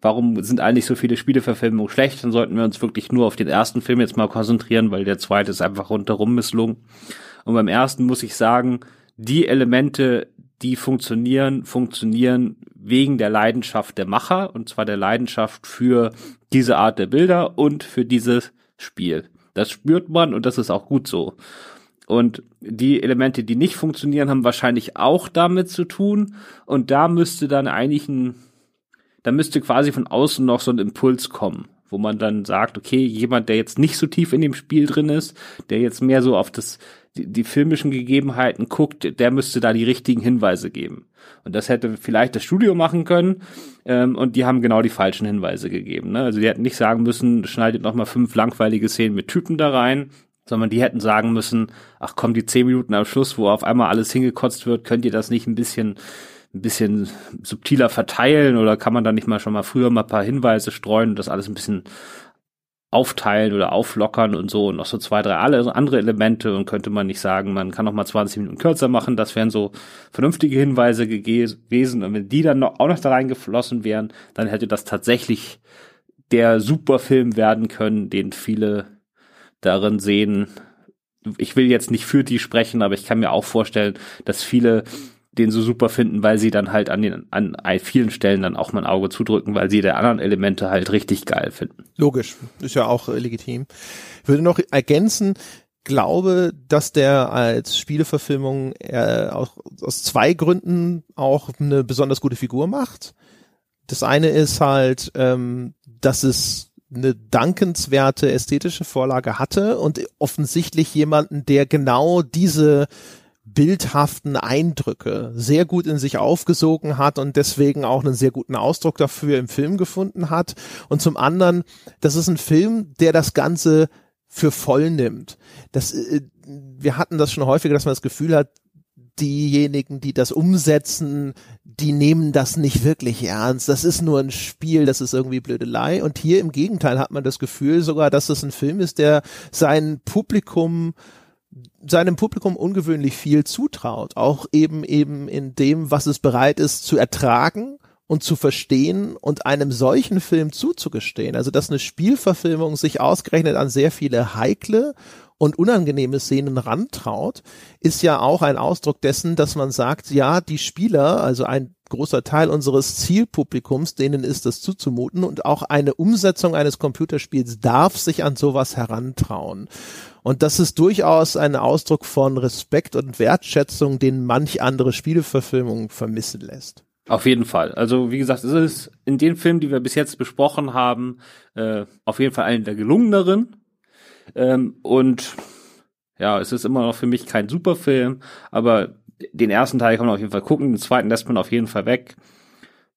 warum sind eigentlich so viele Spieleverfilmungen schlecht, dann sollten wir uns wirklich nur auf den ersten Film jetzt mal konzentrieren, weil der zweite ist einfach rundherum misslungen. Und beim ersten muss ich sagen, die Elemente, die funktionieren, funktionieren wegen der Leidenschaft der Macher, und zwar der Leidenschaft für diese Art der Bilder und für dieses Spiel. Das spürt man und das ist auch gut so. Und die Elemente, die nicht funktionieren, haben wahrscheinlich auch damit zu tun. Und da müsste dann eigentlich ein, da müsste quasi von außen noch so ein Impuls kommen, wo man dann sagt, okay, jemand, der jetzt nicht so tief in dem Spiel drin ist, der jetzt mehr so auf das die, die filmischen Gegebenheiten guckt, der müsste da die richtigen Hinweise geben. Und das hätte vielleicht das Studio machen können. Ähm, und die haben genau die falschen Hinweise gegeben. Ne? Also die hätten nicht sagen müssen, schneidet noch mal fünf langweilige Szenen mit Typen da rein, sondern die hätten sagen müssen, ach komm, die zehn Minuten am Schluss, wo auf einmal alles hingekotzt wird, könnt ihr das nicht ein bisschen ein bisschen subtiler verteilen oder kann man da nicht mal schon mal früher mal ein paar Hinweise streuen und das alles ein bisschen aufteilen oder auflockern und so und noch so zwei, drei andere Elemente und könnte man nicht sagen, man kann noch mal 20 Minuten kürzer machen. Das wären so vernünftige Hinweise gewesen und wenn die dann noch, auch noch da reingeflossen wären, dann hätte das tatsächlich der Superfilm werden können, den viele darin sehen, ich will jetzt nicht für die sprechen, aber ich kann mir auch vorstellen, dass viele den so super finden, weil sie dann halt an den an vielen Stellen dann auch mal ein Auge zudrücken, weil sie der anderen Elemente halt richtig geil finden. Logisch, ist ja auch äh, legitim. Ich würde noch ergänzen, glaube, dass der als Spieleverfilmung äh, auch aus zwei Gründen auch eine besonders gute Figur macht. Das eine ist halt, ähm, dass es eine dankenswerte ästhetische Vorlage hatte und offensichtlich jemanden, der genau diese bildhaften Eindrücke sehr gut in sich aufgesogen hat und deswegen auch einen sehr guten Ausdruck dafür im Film gefunden hat. Und zum anderen, das ist ein Film, der das Ganze für voll nimmt. Das, äh, wir hatten das schon häufiger, dass man das Gefühl hat, diejenigen, die das umsetzen, die nehmen das nicht wirklich ernst. Das ist nur ein Spiel, das ist irgendwie Blödelei. Und hier im Gegenteil hat man das Gefühl sogar, dass es ein Film ist, der sein Publikum seinem Publikum ungewöhnlich viel zutraut, auch eben eben in dem, was es bereit ist zu ertragen und zu verstehen und einem solchen Film zuzugestehen. Also dass eine Spielverfilmung sich ausgerechnet an sehr viele heikle und unangenehme Szenen rantraut, ist ja auch ein Ausdruck dessen, dass man sagt, ja, die Spieler, also ein großer Teil unseres Zielpublikums, denen ist das zuzumuten und auch eine Umsetzung eines Computerspiels darf sich an sowas herantrauen. Und das ist durchaus ein Ausdruck von Respekt und Wertschätzung, den manch andere Spieleverfilmung vermissen lässt. Auf jeden Fall. Also wie gesagt, es ist in den Filmen, die wir bis jetzt besprochen haben, äh, auf jeden Fall einer der gelungeneren. Ähm, und ja, es ist immer noch für mich kein Superfilm, aber den ersten Teil kann man auf jeden Fall gucken, den zweiten lässt man auf jeden Fall weg.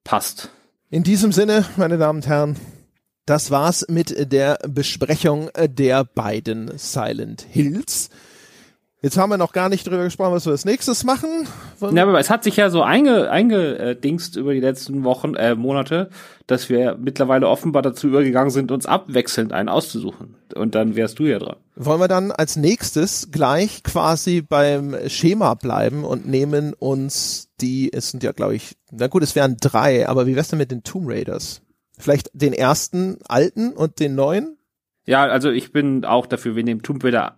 Passt. In diesem Sinne, meine Damen und Herren, das war's mit der Besprechung der beiden Silent Hills. Jetzt haben wir noch gar nicht drüber gesprochen, was wir als nächstes machen. Ja, aber es hat sich ja so einge, eingedingst über die letzten Wochen, äh, Monate, dass wir mittlerweile offenbar dazu übergegangen sind, uns abwechselnd einen auszusuchen. Und dann wärst du ja dran. Wollen wir dann als nächstes gleich quasi beim Schema bleiben und nehmen uns die, es sind ja glaube ich, na gut, es wären drei, aber wie wär's denn mit den Tomb Raiders? Vielleicht den ersten alten und den neuen? Ja, also ich bin auch dafür, wir nehmen Tomb Raider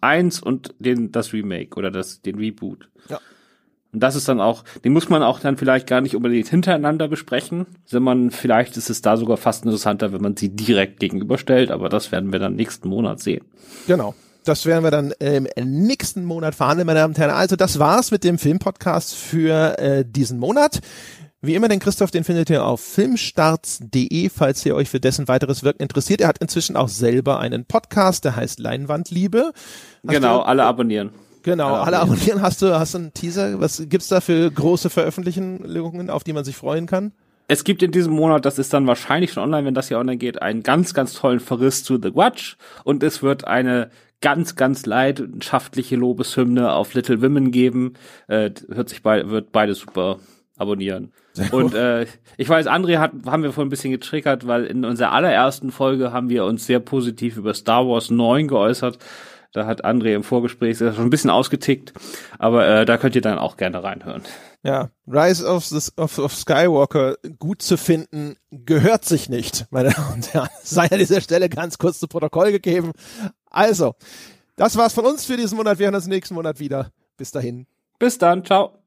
1 und den, das Remake oder das, den Reboot. Ja. Und das ist dann auch, den muss man auch dann vielleicht gar nicht unbedingt hintereinander besprechen, sondern vielleicht ist es da sogar fast interessanter, wenn man sie direkt gegenüberstellt, aber das werden wir dann nächsten Monat sehen. Genau. Das werden wir dann im nächsten Monat verhandeln, meine Damen und Herren. Also das war's mit dem Filmpodcast für äh, diesen Monat. Wie immer, den Christoph, den findet ihr auf filmstarts.de, falls ihr euch für dessen weiteres Wirken interessiert. Er hat inzwischen auch selber einen Podcast, der heißt Leinwandliebe. Hast genau, du, alle abonnieren. Genau, alle, alle abonnieren. Hast du, hast du einen Teaser? Was gibt's da für große Veröffentlichungen, auf die man sich freuen kann? Es gibt in diesem Monat, das ist dann wahrscheinlich schon online, wenn das hier online geht, einen ganz, ganz tollen Verriss zu The Watch und es wird eine ganz, ganz leidenschaftliche Lobeshymne auf Little Women geben. Äh, hört sich bei, wird beides super abonnieren. Und äh, ich weiß, André hat, haben wir vorhin ein bisschen getriggert, weil in unserer allerersten Folge haben wir uns sehr positiv über Star Wars 9 geäußert. Da hat André im Vorgespräch schon ein bisschen ausgetickt, aber äh, da könnt ihr dann auch gerne reinhören. Ja, Rise of, the, of, of Skywalker gut zu finden, gehört sich nicht, meine Damen und Herren. Sei an dieser Stelle ganz kurz zu Protokoll gegeben. Also, das war's von uns für diesen Monat. Wir hören uns nächsten Monat wieder. Bis dahin. Bis dann. Ciao.